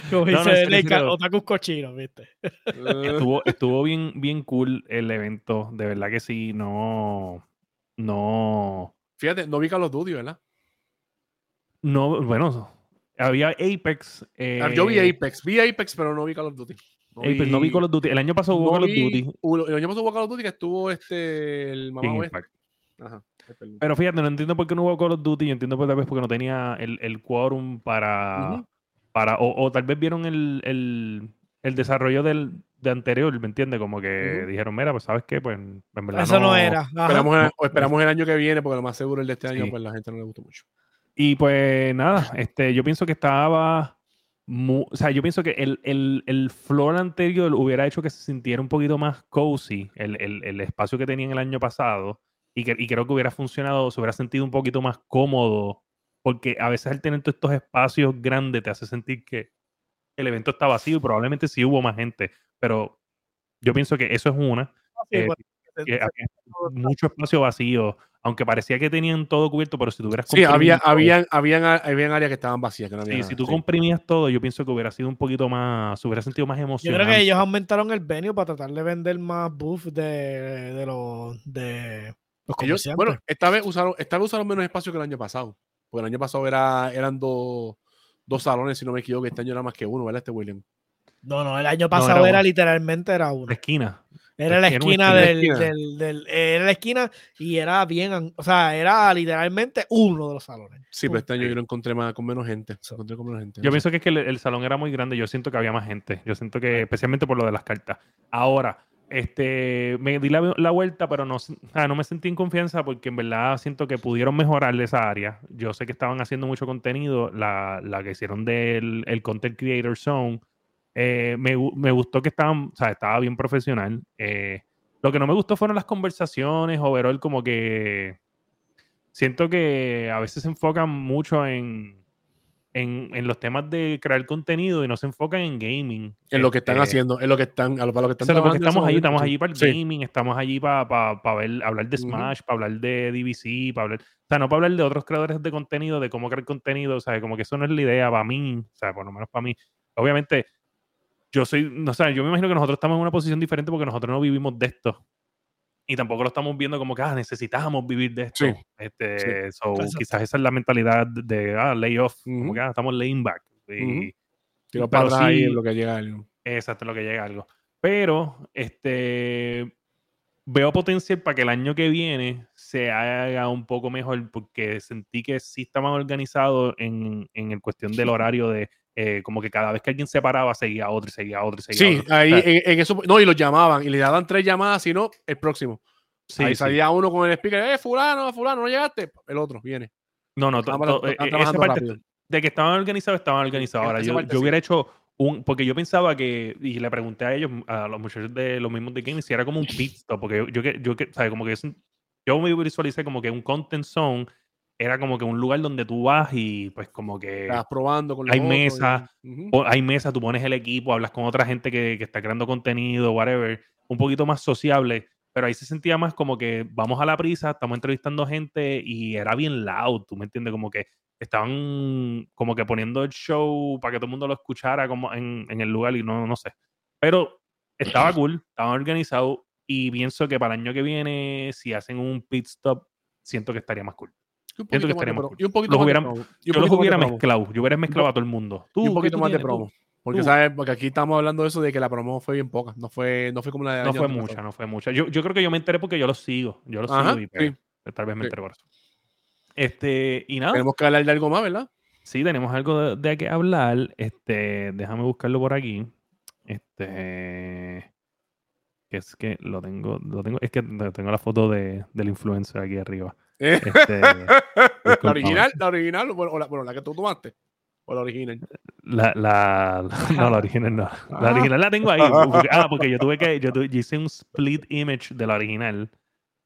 Como dice no, otakus cochinos, ¿viste? estuvo, estuvo bien, bien cool el evento, de verdad que sí, no, no. Fíjate, no vi Call of Duty, ¿verdad? No, bueno, había Apex. Ah, yo vi eh, Apex, vi Apex, pero no vi Call of Duty. No Apex, vi... no vi Call of Duty. El año pasado hubo Call of Duty. El año pasado hubo Call of Duty que estuvo este, el mamá Ajá. Pero fíjate, no entiendo por qué no hubo Call of Duty. Yo entiendo por tal vez porque no tenía el, el quórum para. para o, tal vez vieron el, el, el desarrollo del, de anterior, ¿me entiendes? Como que dijeron, mira, pues sabes qué, pues en verdad. Eso no, era. Esperamos, el, o esperamos el año que viene, porque lo más seguro el de este año, pues la gente no le gustó mucho. Y pues nada, este, yo pienso que estaba. o sea, yo pienso que el, el, el floor anterior hubiera hecho que se sintiera un poquito más cozy, el, el, el espacio que tenía en el año pasado. Y, que, y creo que hubiera funcionado, se hubiera sentido un poquito más cómodo, porque a veces el tener todos estos espacios grandes te hace sentir que el evento está vacío y probablemente sí hubo más gente, pero yo pienso que eso es una. Eh, mucho espacio vacío, aunque parecía que tenían todo cubierto, pero si tuvieras Sí, había, habían, habían, habían áreas que estaban vacías. sí, si tú comprimías todo, yo pienso que hubiera sido un poquito más, se hubiera sentido más emocionante. Yo creo que ellos aumentaron el venue para tratar de vender más buff de, de los de los bueno, esta vez usaron, esta vez usaron menos espacio que el año pasado. Porque el año pasado era, eran dos, dos salones, si no me equivoco, este año era más que uno, ¿verdad? Este William. No, no, el año pasado era, literalmente era uno. La esquina. Era la esquina, del, del, del, Era la esquina y era bien. O sea, era literalmente uno de los salones. Sí, pero este año yo lo encontré más, con menos gente. Yo pienso que es que el, salón era muy grande. Yo siento que había más gente. Yo siento que, especialmente por lo de las cartas. Ahora, este, me di la, vuelta, pero no, no me sentí en confianza porque en verdad siento que pudieron mejorar esa área. Yo sé que estaban haciendo mucho contenido. La, la que hicieron del el Content Creator Zone eh, me, me, gustó que estaban, o sea, estaba bien profesional. Eh, lo que no me gustó fueron las conversaciones, overall, como que siento que a veces se enfocan mucho en, en, en, los temas de crear contenido y no se enfocan en gaming. En lo que están este, haciendo, en lo que están, para lo que están estamos allí, estamos allí para el gaming, estamos allí para, para, ver, hablar de Smash, para hablar de DVC, para hablar, o sea, no para hablar de otros creadores de contenido, de cómo crear contenido, o sea, como que eso no es la idea para mí, o sea, por lo menos para mí. Obviamente, yo soy, no sé, yo me imagino que nosotros estamos en una posición diferente porque nosotros no vivimos de esto. Y tampoco lo estamos viendo como que ah, necesitamos vivir de esto. Este, quizás esa es la mentalidad de ah, layoff, como que ah, estamos laying back. Y, para sí, lo que llega algo. Exacto, lo que llega algo. Pero este veo potencial para que el año que viene se haga un poco mejor porque sentí que sí estaban organizados en, en el cuestión del horario de eh, como que cada vez que alguien se paraba, seguía otro y seguía otro y seguía sí, ahí en, eso. No, y los llamaban y le daban tres llamadas, si no, el próximo. Sí, ahí salía uno con el speaker, eh, Fulano, Fulano, no llegaste. El otro viene. No, no, eh, esa parte de que estaban organizados, estaban organizados. Ahora, yo, yo hubiera hecho un. Porque yo pensaba que. Y le pregunté a ellos, a los muchachos de los mismos de Game, si era como un pit stop. Porque yo, yo, yo, ¿sabes? Como que es, yo me visualicé como que un content zone era como que un lugar donde tú vas y pues como que estás probando con hay mesa hay mesa tú pones el equipo hablas con otra gente que, que, está creando contenido whatever un poquito más sociable pero ahí se sentía más como que vamos a la prisa estamos entrevistando gente y era bien loud tú me entiendes como que estaban como que poniendo el show para que todo el mundo lo escuchara como en, en el lugar y no no sé pero estaba cool estaba organizado y pienso que para el año que viene si hacen un pit stop siento que estaría más cool Siento que estaríamos. Y un poquito yo los hubiera mezclado. Yo hubiera mezclado a todo el mundo. y un poquito más de promo. Porque, ¿sabes? Porque aquí estamos hablando de eso de que la promo fue bien poca. No fue, no fue como la de No fue mucha, no fue mucha. Yo, yo creo que yo me enteré porque yo los sigo. Yo los sigo y pues, tal vez me enteré por eso. Este, y nada. Tenemos que hablar de algo más, ¿verdad? Sí, tenemos algo de, qué hablar. Este, déjame buscarlo por aquí. Este. Es que lo tengo, lo tengo, es que tengo la foto de, del influencer aquí arriba. Este, ¿La original? ¿La original? Bueno, la, bueno, la que tú tomaste. ¿O la original? La, la, no, la original no. La ah. original la tengo ahí. ah, porque yo tuve que. Yo, hice un split image de la original.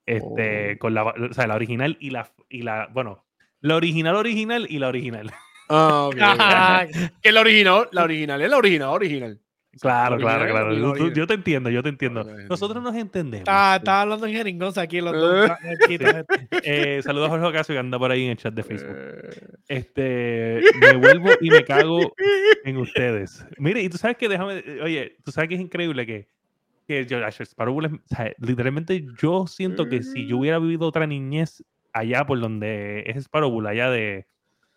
Este, oh. con la, o sea, la original y la, y la. Bueno, la original original y la original. Ah, okay. que la original, la original es la original, original. Claro, claro, claro. Yo, te entiendo, yo te entiendo. Nosotros nos entendemos. Está, hablando en jeringosa aquí los dos. eh, saludos a Jorge Ocasio que anda por ahí en el chat de Facebook. Este, me vuelvo y me cago en ustedes. Mire, y tú sabes que déjame, oye, tú sabes que es increíble que, que yo, literalmente yo siento que si yo hubiera vivido otra niñez allá por donde es Sparrow, allá de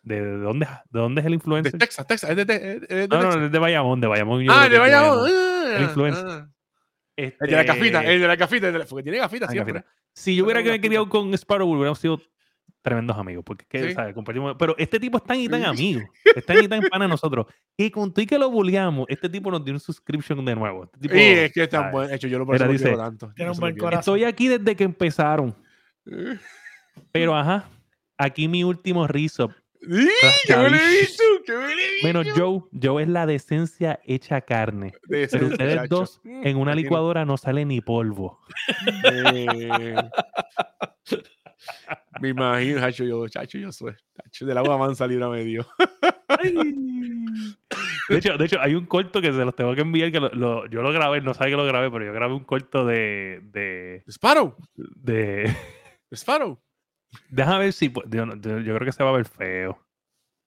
¿De, dónde, ¿De dónde es el influencer? De Texas, Texas. Es de, de, no, no, es de Bayamón, de Bayamón. Ah, de Bayamón. El influencer. Ah. Este... El de la cafita, el de la cafita, porque tiene gafita siempre. Si yo hubiera que querido con Sparrow, hubiéramos sido tremendos amigos, porque ¿qué, ¿sabes? compartimos. Pero este tipo es tan y tan amigo, es tan y tan pana nosotros, que con tú y que lo bulleamos, este tipo nos dio un subscription de nuevo. Este tipo, sí, es que es tan buen hecho, yo lo por dice, tanto. Tiene un buen corazón. Estoy aquí desde que empezaron. Pero ajá, aquí mi último riso ¿Qué me le visto? ¿Qué me le Bueno, Joe, Joe es la decencia hecha carne. pero ustedes dos mm, en una licuadora no sale ni polvo. Eh, me imagino, chacho, yo, chacho, yo soy. Chacho, del agua mansa libra medio. De hecho, de hecho, hay un corto que se los tengo que enviar, que lo, yo lo grabé, no sabe que lo grabé, pero yo grabé un corto de... de Sparrow. De... Sparrow. Déjame ver si... Yo, yo, creo que se va a ver feo.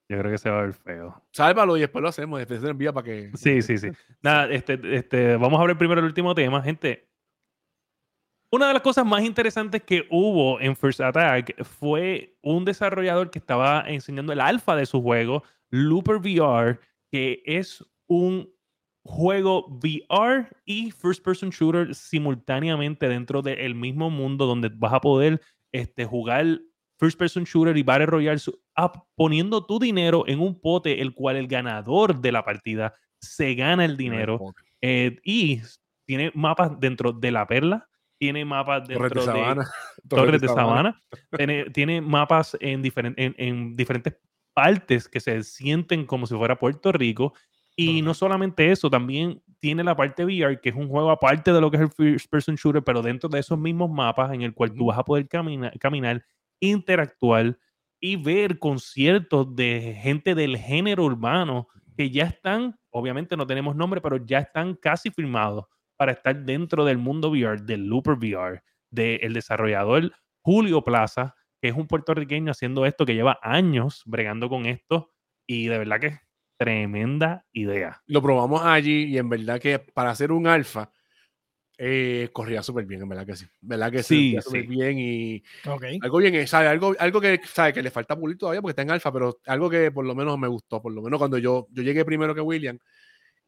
Yo creo que se va a ver feo. Sálvalo y después lo hacemos. Después se envía para que... Sí, sí, sí. Nada, este, este, vamos a ver primero el último tema. Gente, una de las cosas más interesantes que hubo en First Attack fue un desarrollador que estaba enseñando el alfa de su juego, Looper VR, que es un juego VR y first person shooter simultáneamente dentro del mismo mundo donde vas a poder este, jugar first person shooter y Battle Royale poniendo tu dinero en un pote el cual el ganador de la partida se gana el dinero eh, y tiene mapas dentro de la perla tiene mapas dentro de, Sabana. Torres, de, Sabana, tiene, mapas en, en, diferentes partes que se sienten como si fuera Puerto Rico. Y no solamente eso, también tiene la parte VR, que es un juego aparte de lo que es el First Person Shooter, pero dentro de esos mismos mapas en el cual tú vas a poder caminar, caminar interactuar y ver conciertos de gente del género urbano que ya están, obviamente no tenemos nombre, pero ya están casi firmados para estar dentro del mundo VR, del Looper VR, del desarrollador Julio Plaza, que es un puertorriqueño haciendo esto, que lleva años bregando con esto y de verdad que tremenda idea. Lo probamos allí y en verdad que para hacer un alfa eh, corría súper bien, en verdad que sí. ¿Verdad que sí? súper bien y algo bien, ¿sabe? Algo, algo que, ¿sabe? que le falta pulir todavía porque está en alfa, pero algo que por lo menos me gustó, por lo menos cuando yo, yo llegué primero que William,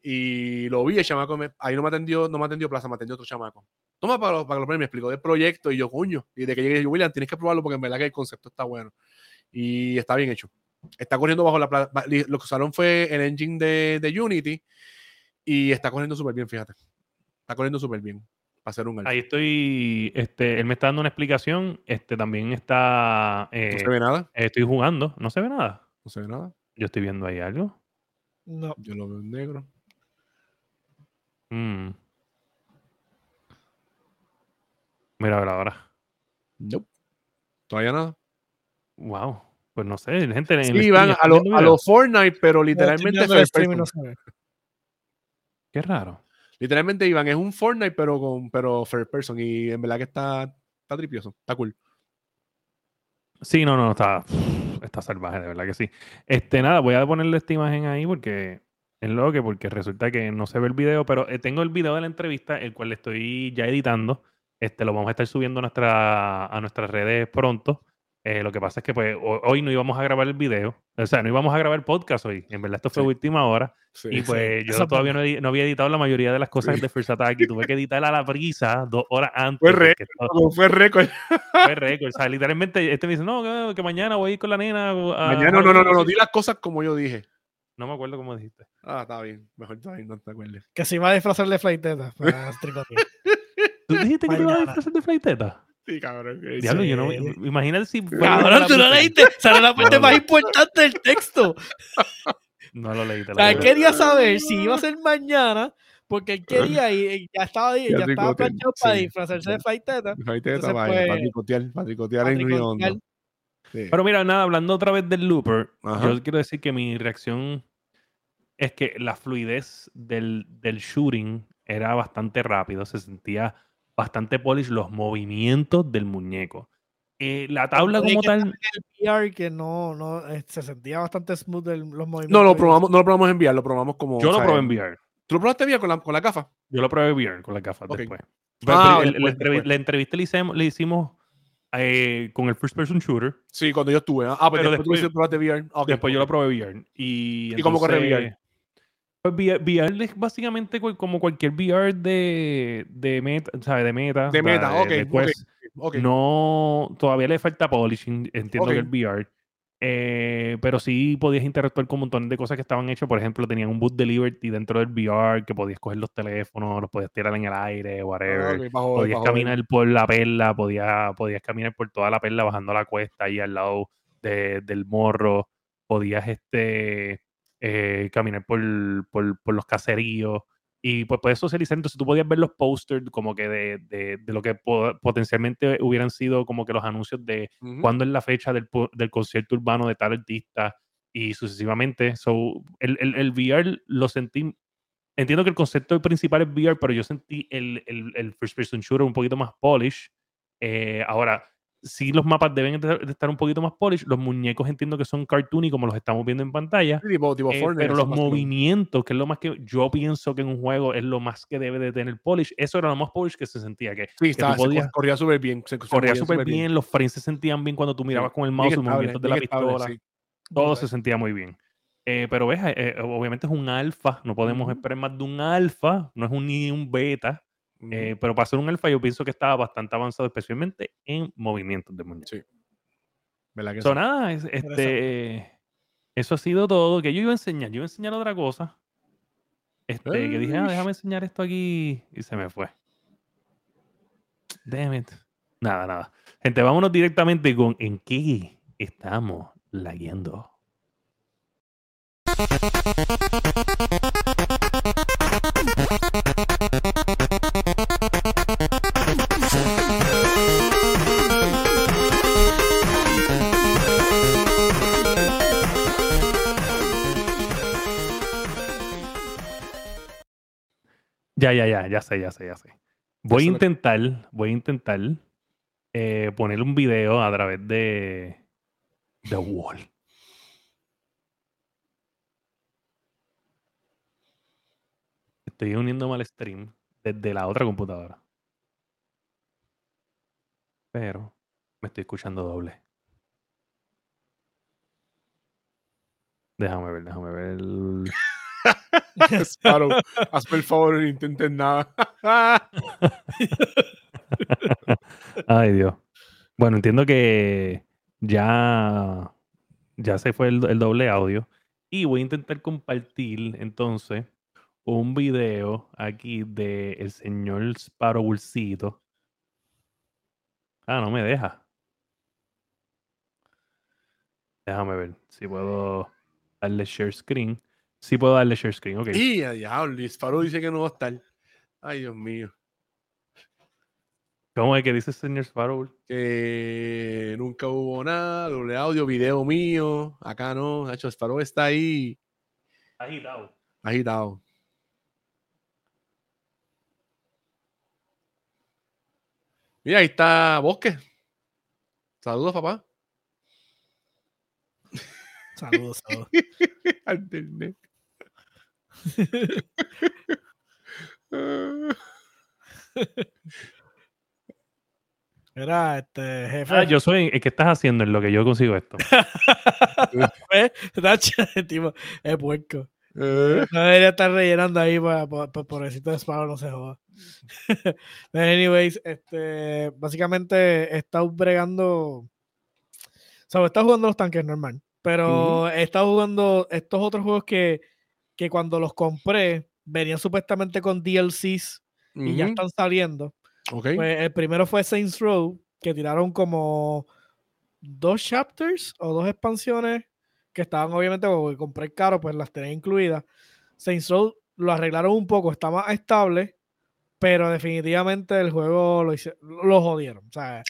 y lo vi, el chamaco ahí no me atendió, no me atendió Plaza, me atendió otro chamaco. Toma para, para que lo me explicó del proyecto y yo, coño. Y de que llegué, yo, William, tienes que probarlo porque en verdad que el concepto está bueno. Y está bien hecho. Está corriendo bajo la Lo que usaron fue el engine de, de Unity y está corriendo súper bien, fíjate. Está corriendo súper bien para hacer un Ahí estoy, este, él me está dando una explicación. Este también está. ¿No se ve nada? Eh, estoy jugando. ¿No se ve nada? ¿No se ve nada? Yo estoy viendo ahí algo. No. Yo lo veo en negro. Mm. Mira, a ver ahora. No. Todavía nada. Wow. Pues no sé, gente. En sí, van a los lo Fortnite, pero literalmente. Qué raro. Literalmente, Iván, es un Fortnite, pero con pero first person. Y en verdad que está, está tripioso. Está cool. Sí, no, no, está, está salvaje, de verdad que sí. Este, nada, voy a ponerle esta imagen ahí porque es lo que, porque resulta que no se ve el video, pero eh, tengo el video de la entrevista, el cual le estoy ya editando. Este, lo vamos a estar subiendo a, nuestra, a nuestras redes pronto. Eh, lo que pasa es que pues hoy no íbamos a grabar el video, o sea, no íbamos a grabar el podcast hoy. En verdad esto fue última hora. y pues yo todavía no, había editado la mayoría de las cosas de First Attack y tuve que editar a la brisa dos horas antes. Fue récord. Fue récord. Fue récord. O sea, literalmente este me dice, no, que, mañana voy a ir con la nena. mañana no, no, no, no, no, di las cosas como yo dije. No me acuerdo cómo dijiste. Ah, está bien. Mejor está bien, no te acuerdes. Que se iba a disfrazar de flighteta para ¿Tú dijiste que te iba a disfrazar de flighteta? Sí, cabrón. Diablo, yo no. Imagínate si. Cabrón, tú no leíste. Esa la parte más importante del texto. No lo leíste. O quería saber si iba a ser mañana, porque él quería y ya estaba, ya, ya estaba planchado para disfrazarse de flighteta. Flighteta, para, para tricotear, para tricotear en Pero mira, nada, hablando otra vez del looper, yo quiero decir que mi reacción es que la fluidez del, del shooting era bastante rápido, se sentía bastante polish los movimientos del muñeco. Eh, la tabla como tal. El VR que no, no eh, se sentía bastante smooth los movimientos. No, lo probamos, no lo probamos en VR, lo probamos como. Yo lo probé en VR. ¿Tú lo probaste VR con la, con la gafa? Yo lo probé VR con la gafa después. Ah, la, entrevista le hicimos, le hicimos eh, con el first person shooter. Sí, cuando yo estuve. Ah, pues pero después, después tú VR. después yo lo probé VR. ¿Y, ¿Y cómo corre VR? Pues VR, es básicamente como cualquier VR de, de meta, ¿sabes? De meta. De meta, ok. No, todavía le falta polishing, entiendo que el VR. Eh, pero sí podías interactuar con un montón de cosas que estaban hechas. Por ejemplo, tenían un boot de Liberty dentro del VR que podías coger los teléfonos, los podías tirar en el aire, whatever. podías caminar por la perla, podías, podías caminar por toda la perla bajando la cuesta ahí al lado del morro. Podías este eh, caminar por, por, los caseríos y pues puedes socializar. Entonces tú podías ver los posters como que de, de, de lo que potencialmente hubieran sido como que los anuncios de cuándo es la fecha del, del, concierto urbano de tal artista. y sucesivamente. So, el, el, el, VR lo sentí. Entiendo que el concepto principal es VR, pero yo sentí el, el first person shooter un poquito más polish. Eh, ahora, sí los mapas deben de estar un poquito más polish. Los muñecos entiendo que son cartoony como los estamos viendo en pantalla. Eh, pero los movimientos, que es lo más que yo pienso que en un juego es lo más que debe de tener polish, eso era lo más polish que se sentía. Que, sí, corría súper bien. corría súper bien, los frames se sentían bien cuando tú mirabas con el mouse, los movimientos de la pistola. todo se sentía muy bien. Eh, pero ves, eh, obviamente es un alfa, no podemos esperar más de un alfa, no es un, ni un beta. Eh, pero para ser un alfa yo pienso que estaba bastante avanzado, especialmente en movimientos de muñecos. Sí. ¿Verdad que nada, este, eso ha sido todo. Que yo iba a enseñar, yo iba a enseñar otra cosa. Este, que dije, ah, déjame enseñar esto aquí y se me fue. Damn it. Nada, nada. Gente, vámonos directamente con en qué estamos lagueando. Ya, ya, ya, ya sé, ya sé, ya sé. Voy a intentar, voy a intentar eh, poner un video a través de The Wall. Estoy uniendo al stream desde la otra computadora. Pero me estoy escuchando doble. Déjame ver, déjame ver. Claro, hazme el favor no intentes nada. Ay, Dios. Bueno, entiendo que ya, ya se fue el, doble audio. Y voy a intentar compartir entonces un video aquí de el señor Sparrow Ah, no me deja. Déjame ver si puedo darle share screen. Sí puedo darle share screen, ok. Y a diablo, Sparrow dice que no va a estar. Ay, Dios mío. ¿Cómo es que dice señor Sparrow? Que nunca hubo nada, doble audio, video mío. Acá no, Nacho Sparrow está ahí. Agitado. Agitado. Mira, ahí está Bosque. Saludos, papá. Saludos, saludos. Era este jefe. Ah, yo soy el que estás haciendo en lo que yo consigo esto. es puerco. Eh. No debería estar rellenando ahí para, por el sitio de Sparrow no se joda. Anyways, este, básicamente he estado bregando. O sea, he estado jugando los tanques normal. Pero he estado jugando estos otros juegos que que cuando los compré venían supuestamente con DLCs y ya están saliendo. Okay. Pues el primero fue Saints Row, que tiraron como dos chapters o dos expansiones que estaban obviamente, porque compré caro, pues las tenía incluidas. Saints Row lo arreglaron un poco, está más estable, pero definitivamente el juego lo, lo jodieron. O sea,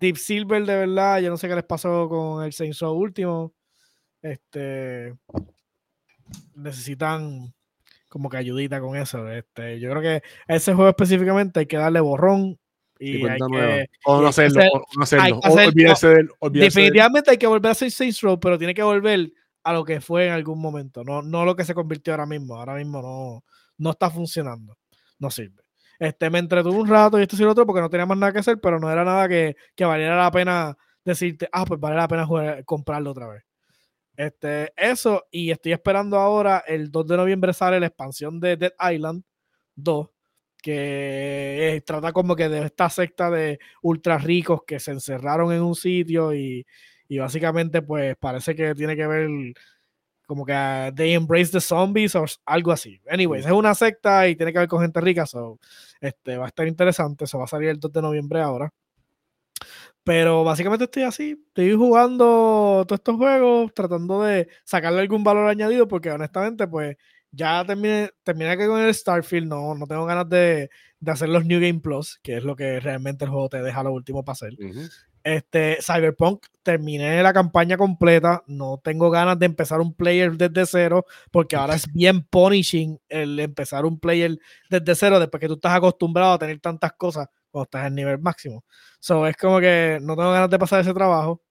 Deep Silver de verdad, yo no sé qué les pasó con el Saints Row último. Este, necesitan como que ayudita con eso. Este, yo creo que a ese juego específicamente hay que darle borrón y, hay que, o no hacerlo, no hacerlo. definitivamente hay que volver a hacer Saints Row, pero tiene que volver a lo que fue en algún momento, no, no lo que se convirtió ahora mismo. Ahora mismo no, no está funcionando, no sirve. Este, me entretuve un rato y esto y lo otro porque no tenía más nada que hacer, pero no era nada que, que valiera la pena decirte, ah, pues vale la pena jugar, comprarlo otra vez. Este, eso, y estoy esperando ahora, el 2 de noviembre sale la expansión de Dead Island 2, que trata como que de esta secta de ultra ricos que se encerraron en un sitio y, y básicamente pues parece que tiene que ver como que uh, they embrace the zombies o algo así. Anyways, es una secta y tiene que ver con gente rica, so, este, va a estar interesante, eso va a salir el 2 de noviembre ahora. Pero básicamente estoy así, estoy jugando todos estos juegos, tratando de sacarle algún valor añadido, porque honestamente, pues ya terminé, terminé que con el Starfield, no, no tengo ganas de, de, hacer los New Game Plus, que es lo que realmente el juego te deja lo último para hacer. Este, Cyberpunk, terminé la campaña completa. No tengo ganas de empezar un player desde cero, porque ahora es bien punishing el empezar un player desde cero, después que tú estás acostumbrado a tener tantas cosas cuando estás en nivel máximo. So, es como que no tengo ganas de pasar ese trabajo.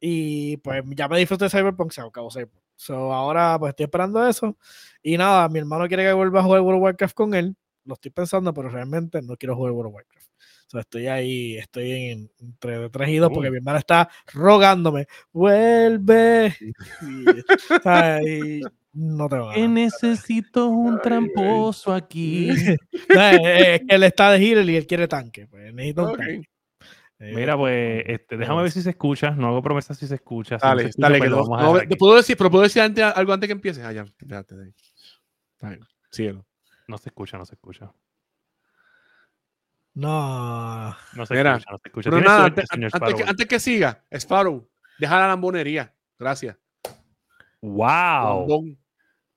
Y pues ya me disfruté de Cyberpunk, se acabó Cyberpunk. So, ahora pues estoy esperando eso. Y nada, mi hermano quiere que vuelva a jugar World of Warcraft con él. Lo estoy pensando, pero realmente no quiero jugar World of Warcraft. So, estoy ahí, estoy en, entre 3 y 2 porque mi hermano está rogándome, vuelve. Y, no te Que necesito un tramposo aquí. es que él está de healer y él quiere tanque. Pues necesito un tanque. Mira, pues, este, déjame ver si se escucha. No hago promesas si se escucha. dale, dale, que pues, no, no, puedo decir, pero puedo decir antes, algo antes que empieces. allá ah, déjate de ahí. síguelo. No se escucha, no se escucha. No. No se escucha, no se escucha. Pero nada, antes, que, antes, que, siga, Sparrow, deja la lambonería. Gracias. Wow.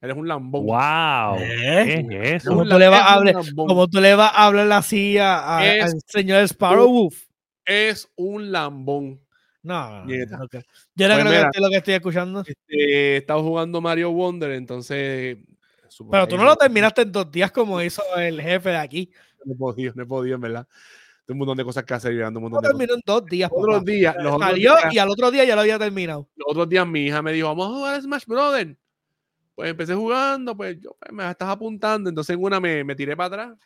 Eres un lambón. Wow. ¿Eh? ¿Qué es eso? Como tú, le vas a hablar, como tú le vas a hablar así a, al señor Sparrow Wolf es un lambón. No, yo no creo que es lo que estoy escuchando. Este, estaba jugando Mario Wonder, entonces. Pero tú no lo terminaste en dos días como hizo el jefe de aquí. No he podido, no he podido, en verdad. Tengo un montón de cosas que hacer y un montón de terminó en dos días. Otros días, los Salió y al otro día ya lo había terminado. Los otros días mi hija me dijo, vamos a jugar Smash Brothers. Pues empecé jugando, pues yo pues, me estás apuntando. Entonces en una me, me tiré para atrás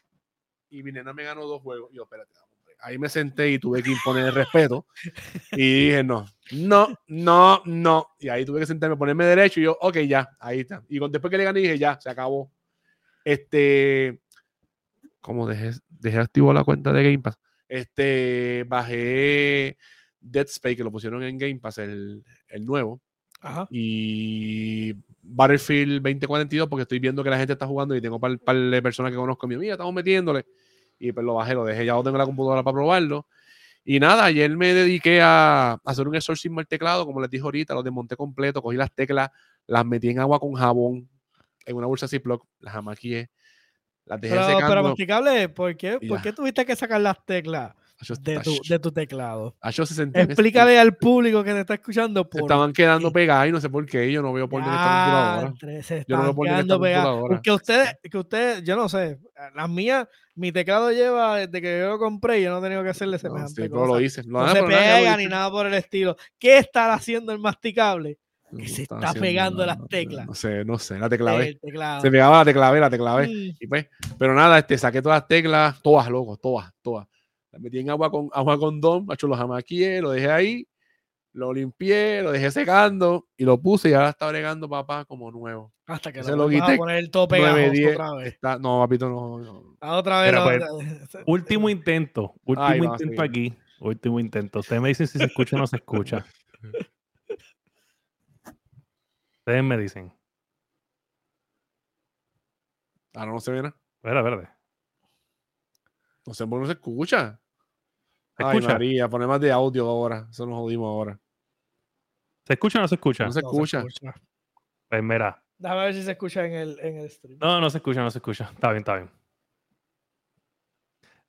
y mi nena me ganó dos juegos. Y yo, espérate, ahí me senté y tuve que imponer el respeto. Y dije, no, no, no, no. Y ahí tuve que sentarme, ponerme derecho y yo, ok, ya, ahí está. Y después que le gané dije, ya, se acabó. Este, como dejé, dejé activo la cuenta de Game Pass, este, bajé Dead Space, que lo pusieron en Game Pass, el, el nuevo. Ajá. Y Battlefield 2042, porque estoy viendo que la gente está jugando y tengo un par, de personas que conozco en mi vida, estamos metiéndole y pues lo bajé, lo dejé, ya lo tengo en la computadora para probarlo. Y nada, ayer me dediqué a, hacer un exorcismo al teclado, como les dije ahorita, lo desmonté completo, cogí las teclas, las metí en agua con jabón, en una bolsa Ziploc, las amaqué, las dejé pero, secando. Pero masticable, ¿por qué, ¿por qué tuviste que sacar las teclas? De tu, de tu teclado. Explícale al público que te está escuchando. Por estaban quedando pegadas y no sé por qué. Yo no veo por dónde está Yo no veo por quedando pegadas. Porque ustedes, que ustedes, yo no sé, las mías, mi teclado lleva desde que yo lo compré y yo no he tenido que hacerle semejante no, lo hice. No, se pega ni nada por el estilo. ¿Qué estará haciendo el masticable? que se está pegando las teclas. No sé, no sé, la tecla B. Se pegaba la tecla B, la tecla B. Mm. Y pues, pero nada, este, saqué todas las teclas, todas, loco, todas, todas. La metí en agua con agua con don, macho, lo jamaqué, lo dejé ahí, lo limpié, lo dejé secando y lo puse y ahora está bregando papá como nuevo. Hasta que se lo quité. A poner el tope otra vez. Está, no, papito, no. no. Ah, otra vez. Pues, último intento, último intento aquí, último intento. Ustedes me dicen si se escucha o no se escucha. Ustedes me dicen. Ahora no se viene. Verde, verde. No sé por qué no se escucha. Ay, María, más de audio ahora. Eso nos jodimos ahora. ¿Se escucha o no se escucha? No se escucha. Pues mira. Déjame ver si se escucha en el, en el stream. No, no se escucha, no se escucha. Está bien, está bien.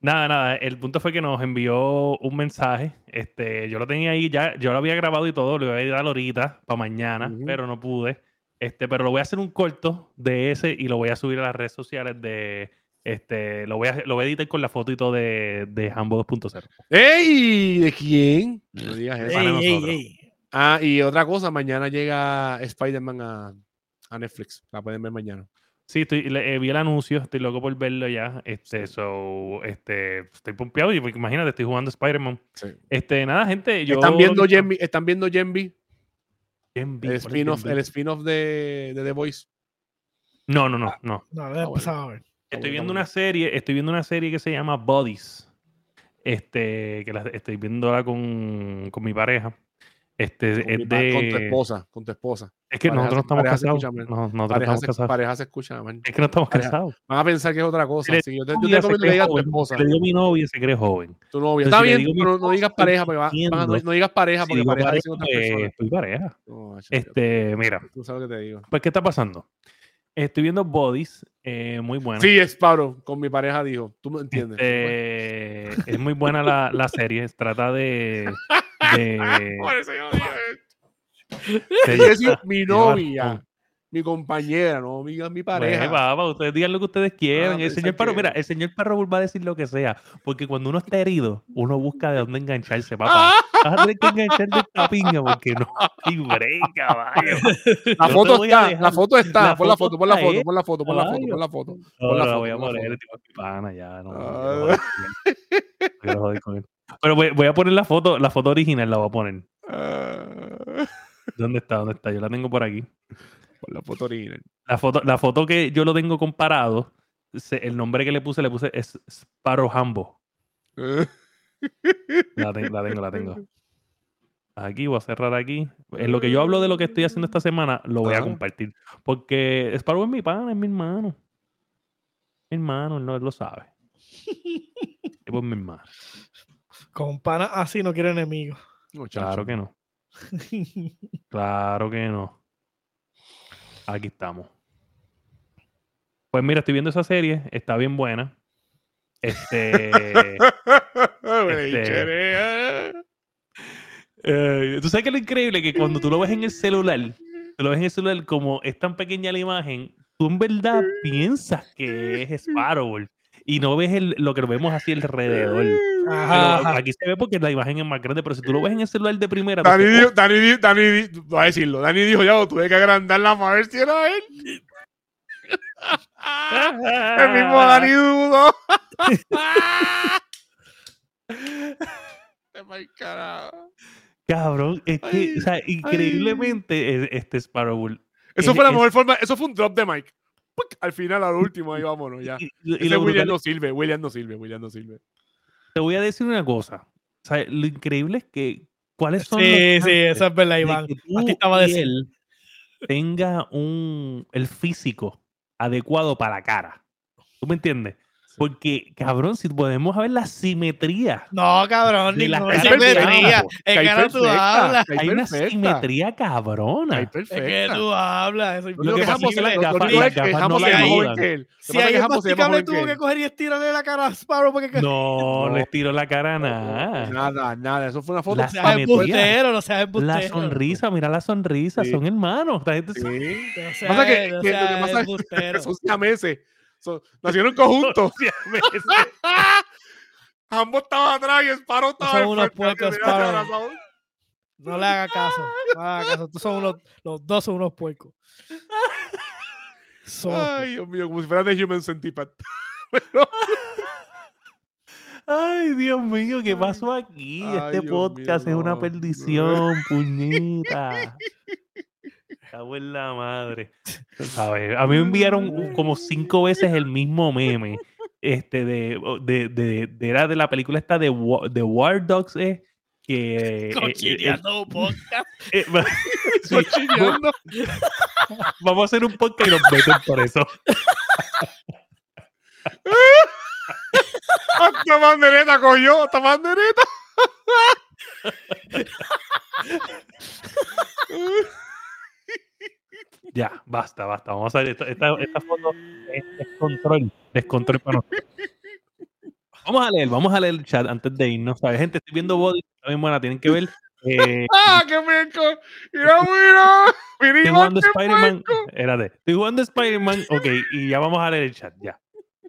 Nada, nada. El punto fue que nos envió un mensaje. Este, yo lo tenía ahí ya, yo lo había grabado y todo, lo iba a dar ahorita para mañana, pero no pude. Este, pero lo voy a hacer un corto de ese y lo voy a subir a las redes sociales de este, lo voy a, lo voy a editar con la foto y todo de, de Hambo 2.0. ¡Ey! ¿De quién? No digas eso. Ah, y otra cosa, mañana llega Spider-Man a, a, Netflix. La pueden ver mañana. Sí, estoy, eh, vi el anuncio, estoy loco por verlo ya. Este, so, este, estoy pompeado y pues, imagínate, estoy jugando Spider-Man. Sí. Este, nada, gente, yo... ¿Están viendo Gemby? ¿Están viendo? El spin-off spin de, de The Voice. No, no, no, no. No, ah, a ver. Estoy viendo una serie, estoy viendo una serie que se llama Bodies. Este, que la estoy viendo ahora con, con mi pareja. Este, con, es de... con tu esposa, con tu esposa. Es que nosotros estamos casados. no, nosotros pareja estamos se, casados. Pareja se escucha, man. Es que no estamos casados. Van a pensar que es otra cosa. Le, yo te, yo te digas tu esposa. Le digo mi novia se cree joven. Tu novia. Está bien, pero no digas pareja, porque va, no, no, digas pareja, porque pareja, pareja es otra persona. Estoy pareja. este, mira. Tú sabes lo que te digo. Pues, ¿qué está pasando? Estoy viendo Bodies, eh, muy buena. Sí, es Pablo, con mi pareja dijo. Tú me entiendes. Este, es muy buena la, la serie. Trata de. de Por eso yo dije, de- mi novia. mi compañera, no mi pareja. Pues, papá, ustedes digan lo que ustedes quieran. Ah, el señor Parro, mira, el señor Parro va a decir lo que sea. Porque cuando uno está herido, uno busca de dónde engancharse, papá. Ah, Vas a tener que engancharte esta pinga porque no hay break, caballo. la foto te voy a está, la foto está, pon la foto pon la foto, eh, pon la foto, pon la foto, pon la foto. No, Pon la no, foto, voy a poner el tipo de pana ya. No, Ah. Pero voy, a poner la foto, la foto original la voy a poner. Ah, ¿Dónde está? ¿Dónde está? Yo la tengo por aquí. Pon la foto original. La foto, la foto que yo lo tengo comparado, el nombre que le puse, le puse es Sparrow Hambo. La, te- la tengo, la tengo. Aquí voy a cerrar aquí. En lo que yo hablo de lo que estoy haciendo esta semana, lo voy a compartir. Porque Sparrow es mi pana, es mi hermano. Mi hermano, él, no, él lo sabe. Es mi hermano. Con pana así no quiere enemigos. Claro que no. Claro que no. Aquí estamos. Pues mira, estoy viendo esa serie, está bien buena. Este. Este- eh, tú sabes que lo increíble que cuando tú lo ves en el celular, tú lo ves en el celular como es tan pequeña la imagen, tú en verdad piensas que es Sparrow y no ves el- lo que lo vemos así alrededor. Ajá, ajá. aquí se ve porque la imagen es más grande, pero si tú lo ves en el celular de primera, Dani dijo, Dani, di- Dani, di- voy a decirlo. Dani dijo ya, tuve que agrandarla para ver si era él. El mismo Dani carajo. Cabrón, es que, Ay, o sea, increíblemente e- este Sparrow. Eso Es- fue la es- mejor forma. Eso fue un drop de Mike. ¡Puc! Al final, al último, ahí vámonos ya. Y, y lo William brutal no sirve, William no sirve, William no sirve. te voy a decir una cosa. O sea, lo increíble es que, ¿cuáles son los Sí, sí, eso es verdad, de Iván. que A ti tú estaba y decir. tenga un, el físico adecuado para la cara? ¿Tú me entiendes? Porque, cabrón, si podemos ver la simetría, No, cabrón, De la simetría. Es Cae que ahora tú perfecta, hablas. hay una perfecta, simetría cabrona. cae Es que perfecta. tú hablas. Eso Lo que que pasa Hambo es que que no que él. Que Si hay que masticable, tuvo que que coger y estirarle la cara a Sparrow porque No, No. le tiro la cara a nada. Nada, nada. Eso fue una foto. La no seas simetría. embustero, no seas embustero. La sonrisa, mira la sonrisa, son hermanos. Esta gente Sí. No Pasa que- no que lo que pasa es- embustero. Son siameses. Nacieron en conjunto. siameses. Ambos estaban atrás y Sparrow estaba Son unos puercos, Sparrow. No le haga caso. No le haga caso. Tú son unos, los dos son unos puercos. Ay, Dios mío, como si fuera de Human Centipede. Ay, Dios mío, ¿qué pasó aquí? Ay, este Dios podcast mío, es una no. perdición, puñita. Cago en la madre. ¿Sabes? A mí me enviaron como cinco veces el mismo meme. Este de, de, de, de- era de la película esta de, de War Dogs, eh, que eh, eh, Cochineando podcast. eh, sí, vamos a hacer un podcast y nos meten por eso. Hasta bandereta cogió, hasta bandereta. Ya, basta, basta. Vamos a ver, esta, esta, esta foto es descontrol, descontrol para nosotros. Vamos a leer, vamos a leer el chat antes de irnos. ¿sabes? Gente, estoy viendo Body, está bien buena, tienen que ver. Eh, ¡Ah, qué meco! ¡Mira, mira! estoy ¡Mira, jugando qué Spider-Man. Espérate, estoy jugando Spider-Man, ok, y ya vamos a leer el chat, ya.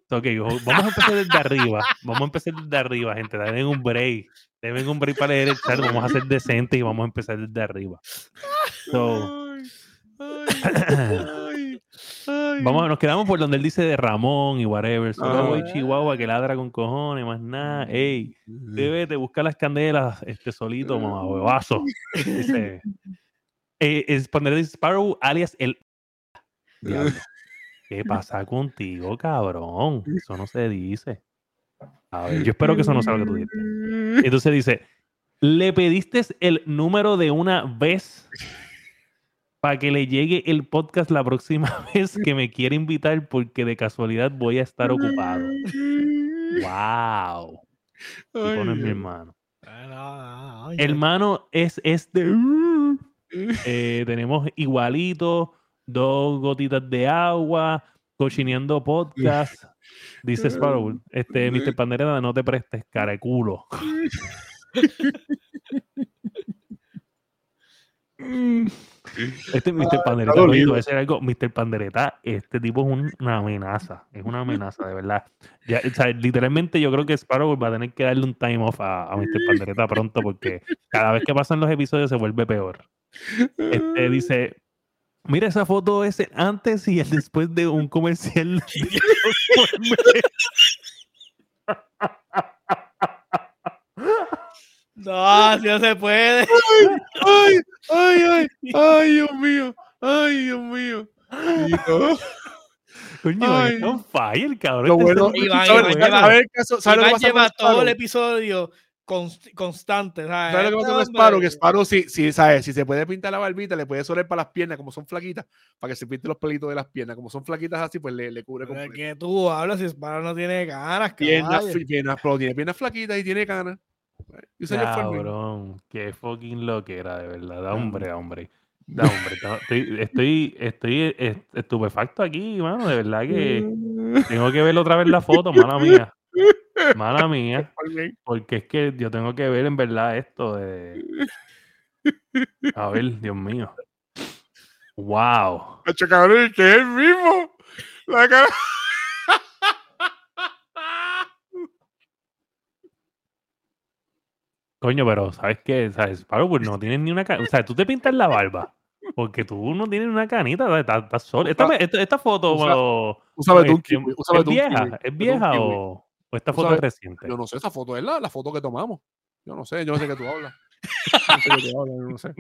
Ok, vamos a empezar desde arriba. Vamos a empezar desde arriba, gente. Denme un break. Denme un break para leer el chat. Vamos a ser decentes y vamos a empezar desde arriba. So, Ay, ay, ay. Vamos, nos quedamos por donde él dice de Ramón y whatever. Solo Ah. chihuahua que ladra con cojones, más nada. Ey, debe te buscar las candelas este solito, mamá, huevazo. Dice. Eh, es poner Sparrow alias el. ¿Qué pasa contigo, cabrón? Eso no se dice. A ver, yo espero que eso no sea lo que tú dices. Entonces dice: ¿Le pediste el número de una vez para que le llegue el podcast la próxima vez que me quiera invitar porque de casualidad voy a estar ocupado? ¡Wow! No es mi Ay, hermano. Hermano es este. Eh, tenemos igualito. dos gotitas de agua, cochineando podcast. Dice Sparrow, este, Mr. Pandereta, no te prestes, cara de culo. Este Mr. Pandereta, algo, Mr. Pandereta, este tipo es una amenaza, es una amenaza, de verdad. Ya, literalmente yo creo que Sparrow va a tener que darle un time off a, a Mr. Pandereta pronto porque cada vez que pasan los episodios se vuelve peor. Este dice, Mira esa foto ese antes y el después de un comercial. no, así no se puede. Ay, ay, ay, ay, Dios mío. Ay, Dios mío. Coño, ay. on fire, cabrón. Lo bueno, Iván, Iván, lleva, Iván lleva todo el episodio constante. ¿sabes? ¿Sabes lo que pasa con Sparrow? Que Sparrow, si, si, ¿sabes? si se puede pintar la barbita, le puede soler para las piernas, como son flaquitas, para que se pinte los pelitos de las piernas. Como son flaquitas así, pues le, le cubre completo. que tú hablas si Sparrow no tiene canas, piernas, piernas, pero tiene piernas flaquitas y tiene Cabrón, qué fucking lo que era, de verdad. Da hombre, hombre. Da hombre. Estoy, estoy, estoy estupefacto aquí, mano. De verdad que tengo que ver otra vez la foto, mala mía. Mala mía. Porque es que yo tengo que ver en verdad esto de. A ver, Dios mío. ¡Wow! cabrón, que es el mismo. La cara. Coño, pero ¿sabes qué? ¿Sabes? Pablo, pues no tienes ni una canita. O sea, tú te pintas la barba. Porque tú no tienes una canita. Estás solo. Esta, esta, foto. Usa, ¿Es vieja? ¿Es vieja o.? ¿O esta foto es reciente? Yo no sé, esa foto es la, la foto que tomamos. Yo no sé, yo no sé qué tú hablas. Yo no sé qué tú hablas, yo no sé.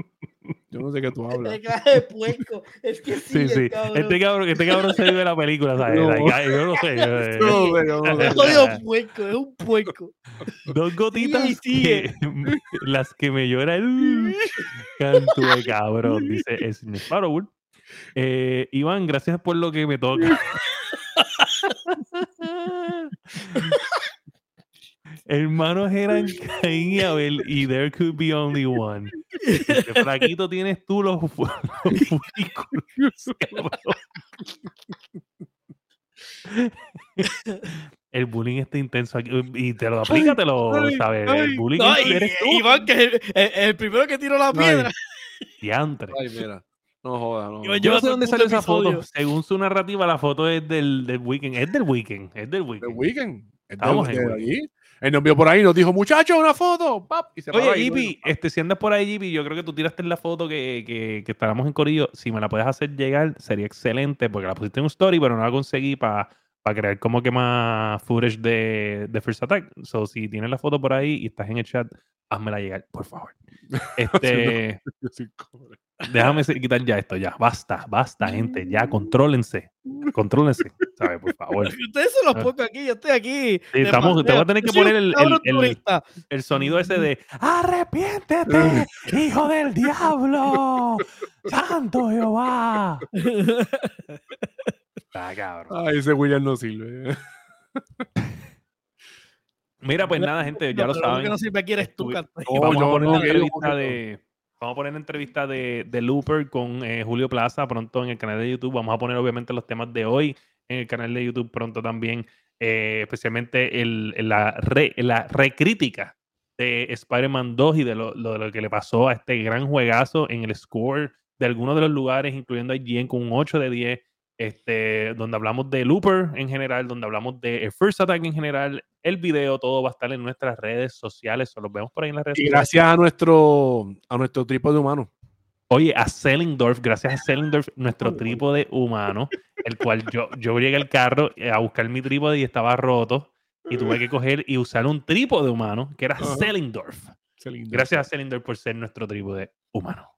Yo no sé qué tú hablas. de puerco. Es que sí, sí, sí. Cabrón. Este, cabrón, este cabrón se vive la película, ¿sabes? No. yo no sé. No, no. Es puerco, es un puerco. Dos gotitas que, las que me llora el canto de cabrón, dice Sparrow. Eh, Iván, gracias por lo que me toca. Hermanos eran Caín y Abel y there could be only one. ¿Qué flaquito tienes tú los, El bullying está intenso aquí. Y te lo aplica, te lo sabes. El bullying Iván, que es el, primero que tiró la piedra. Diantre. Ay, mira. No joda, no. Yo, no sé dónde salió esa foto. Según su narrativa, la foto es del, del weekend. Es del weekend. Es del weekend. Del weekend. Estamos en allí. Él nos vio por ahí nos dijo, muchachos, una foto. Pap, y se Oye, Ipi, este, si andas por ahí, Ipi, yo creo que tú tiraste en la foto que, que, que estábamos en Corillo. Si me la puedes hacer llegar, sería excelente, porque la pusiste en un story, pero no la conseguí para crear como que más footage de, de First Attack. So, si tienes la foto por ahí y estás en el chat, házmela llegar, por favor. Este, déjame quitar ya esto, ya. Basta, basta, gente. Ya, contrólense. Contrólense, ¿sabes? Por favor. Ustedes son los pocos aquí, yo estoy aquí. estamos, te voy a tener que poner el, el, el, sonido ese de ¡Arrepiéntete, hijo del diablo! ¡Santo Jehová! Está cabrón. Ay, ese William no sirve. Mira, pues nada, gente, ya lo saben. que no sirve aquí eres tú, vamos, a poner una entrevista de, vamos a poner una entrevista de, de Looper con eh, Julio Plaza pronto en el canal de YouTube. Vamos a poner obviamente los temas de hoy en el canal de YouTube pronto también, eh, especialmente la, re, la recrítica de Spider-Man 2 y de lo, lo, lo que le pasó a este gran juegazo en el score de algunos de los lugares, incluyendo IGN con un 8 de 10 este, donde hablamos de Looper en general, donde hablamos de First Attack en general, el video, todo va a estar en nuestras redes sociales, o los vemos por ahí en las redes y gracias a nuestro, a nuestro trípode humano. Oye, a Sellingdorf, gracias a Sellingdorf, nuestro trípode humano, el cual yo, yo llegué al carro a buscar mi trípode y estaba roto, y tuve que coger y usar un trípode humano, que era. Gracias a Sellingdorf por ser nuestro trípode humano.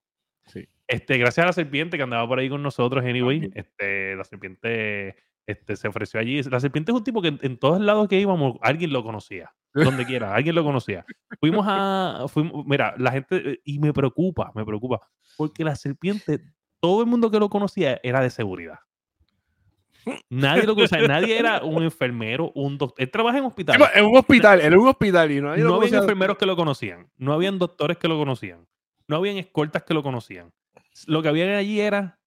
Este, gracias a la serpiente que andaba por ahí con nosotros, anyway. Este, la serpiente este, se ofreció allí. La serpiente es un tipo que en, todos lados que íbamos, alguien lo conocía. Donde quiera, alguien lo conocía. Fuimos a. Fuimos, mira, la gente. Y me preocupa, me preocupa. Porque la serpiente, todo el mundo que lo conocía era de seguridad. Nadie lo conocía, nadie era un enfermero, un doctor. Él trabaja en hospital. En un hospital, en un hospital. Y no, no había enfermeros que lo conocían, no habían doctores que lo conocían, no habían escoltas que lo conocían lo que había allí era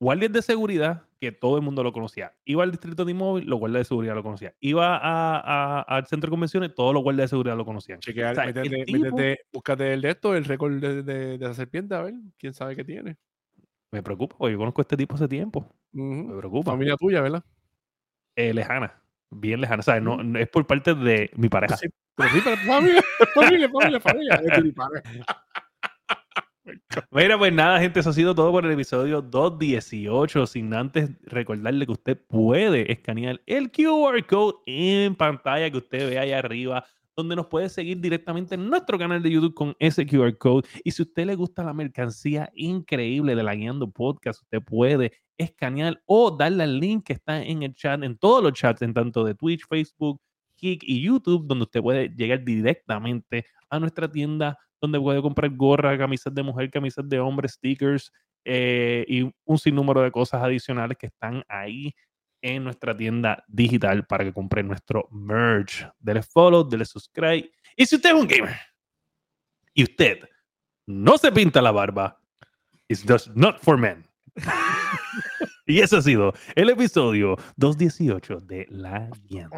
guardias de seguridad que todo el mundo lo conocía. Iba al distrito de inmóvil, los guardias de seguridad lo conocían. Iba al centro de convenciones, todos los guardias de seguridad lo conocían. Chequear, búscate el de esto, el récord de, la serpiente, a ver, quién sabe qué tiene. Me preocupa, porque yo conozco a este tipo hace tiempo. Me preocupa. Familia tuya, ¿verdad? Eh, lejana, bien lejana. O no, es por parte de mi pareja. Sí, pero sí, pero familia, familia, familia, familia. Mira, pues nada, gente, eso ha sido todo por el episodio 218. Sin antes recordarle que usted puede escanear el QR code en pantalla que usted ve ahí arriba, donde nos puede seguir directamente en nuestro canal de YouTube con ese QR code. Y si usted le gusta la mercancía increíble de la Guiando Podcast, usted puede escanear o darle al link que está en el chat, en todos los chats, en tanto de Twitch, Facebook, Kik y YouTube, donde usted puede llegar directamente a nuestra tienda donde puede comprar gorras, camisas de mujer, camisas de hombre, stickers eh, y un sinnúmero de cosas adicionales que están ahí en nuestra tienda digital para que compre nuestro merch. Dele follow, dele subscribe. Y si usted es un gamer y usted no se pinta la barba, it's just not for men. y ese ha sido el episodio 218 de La Guiando.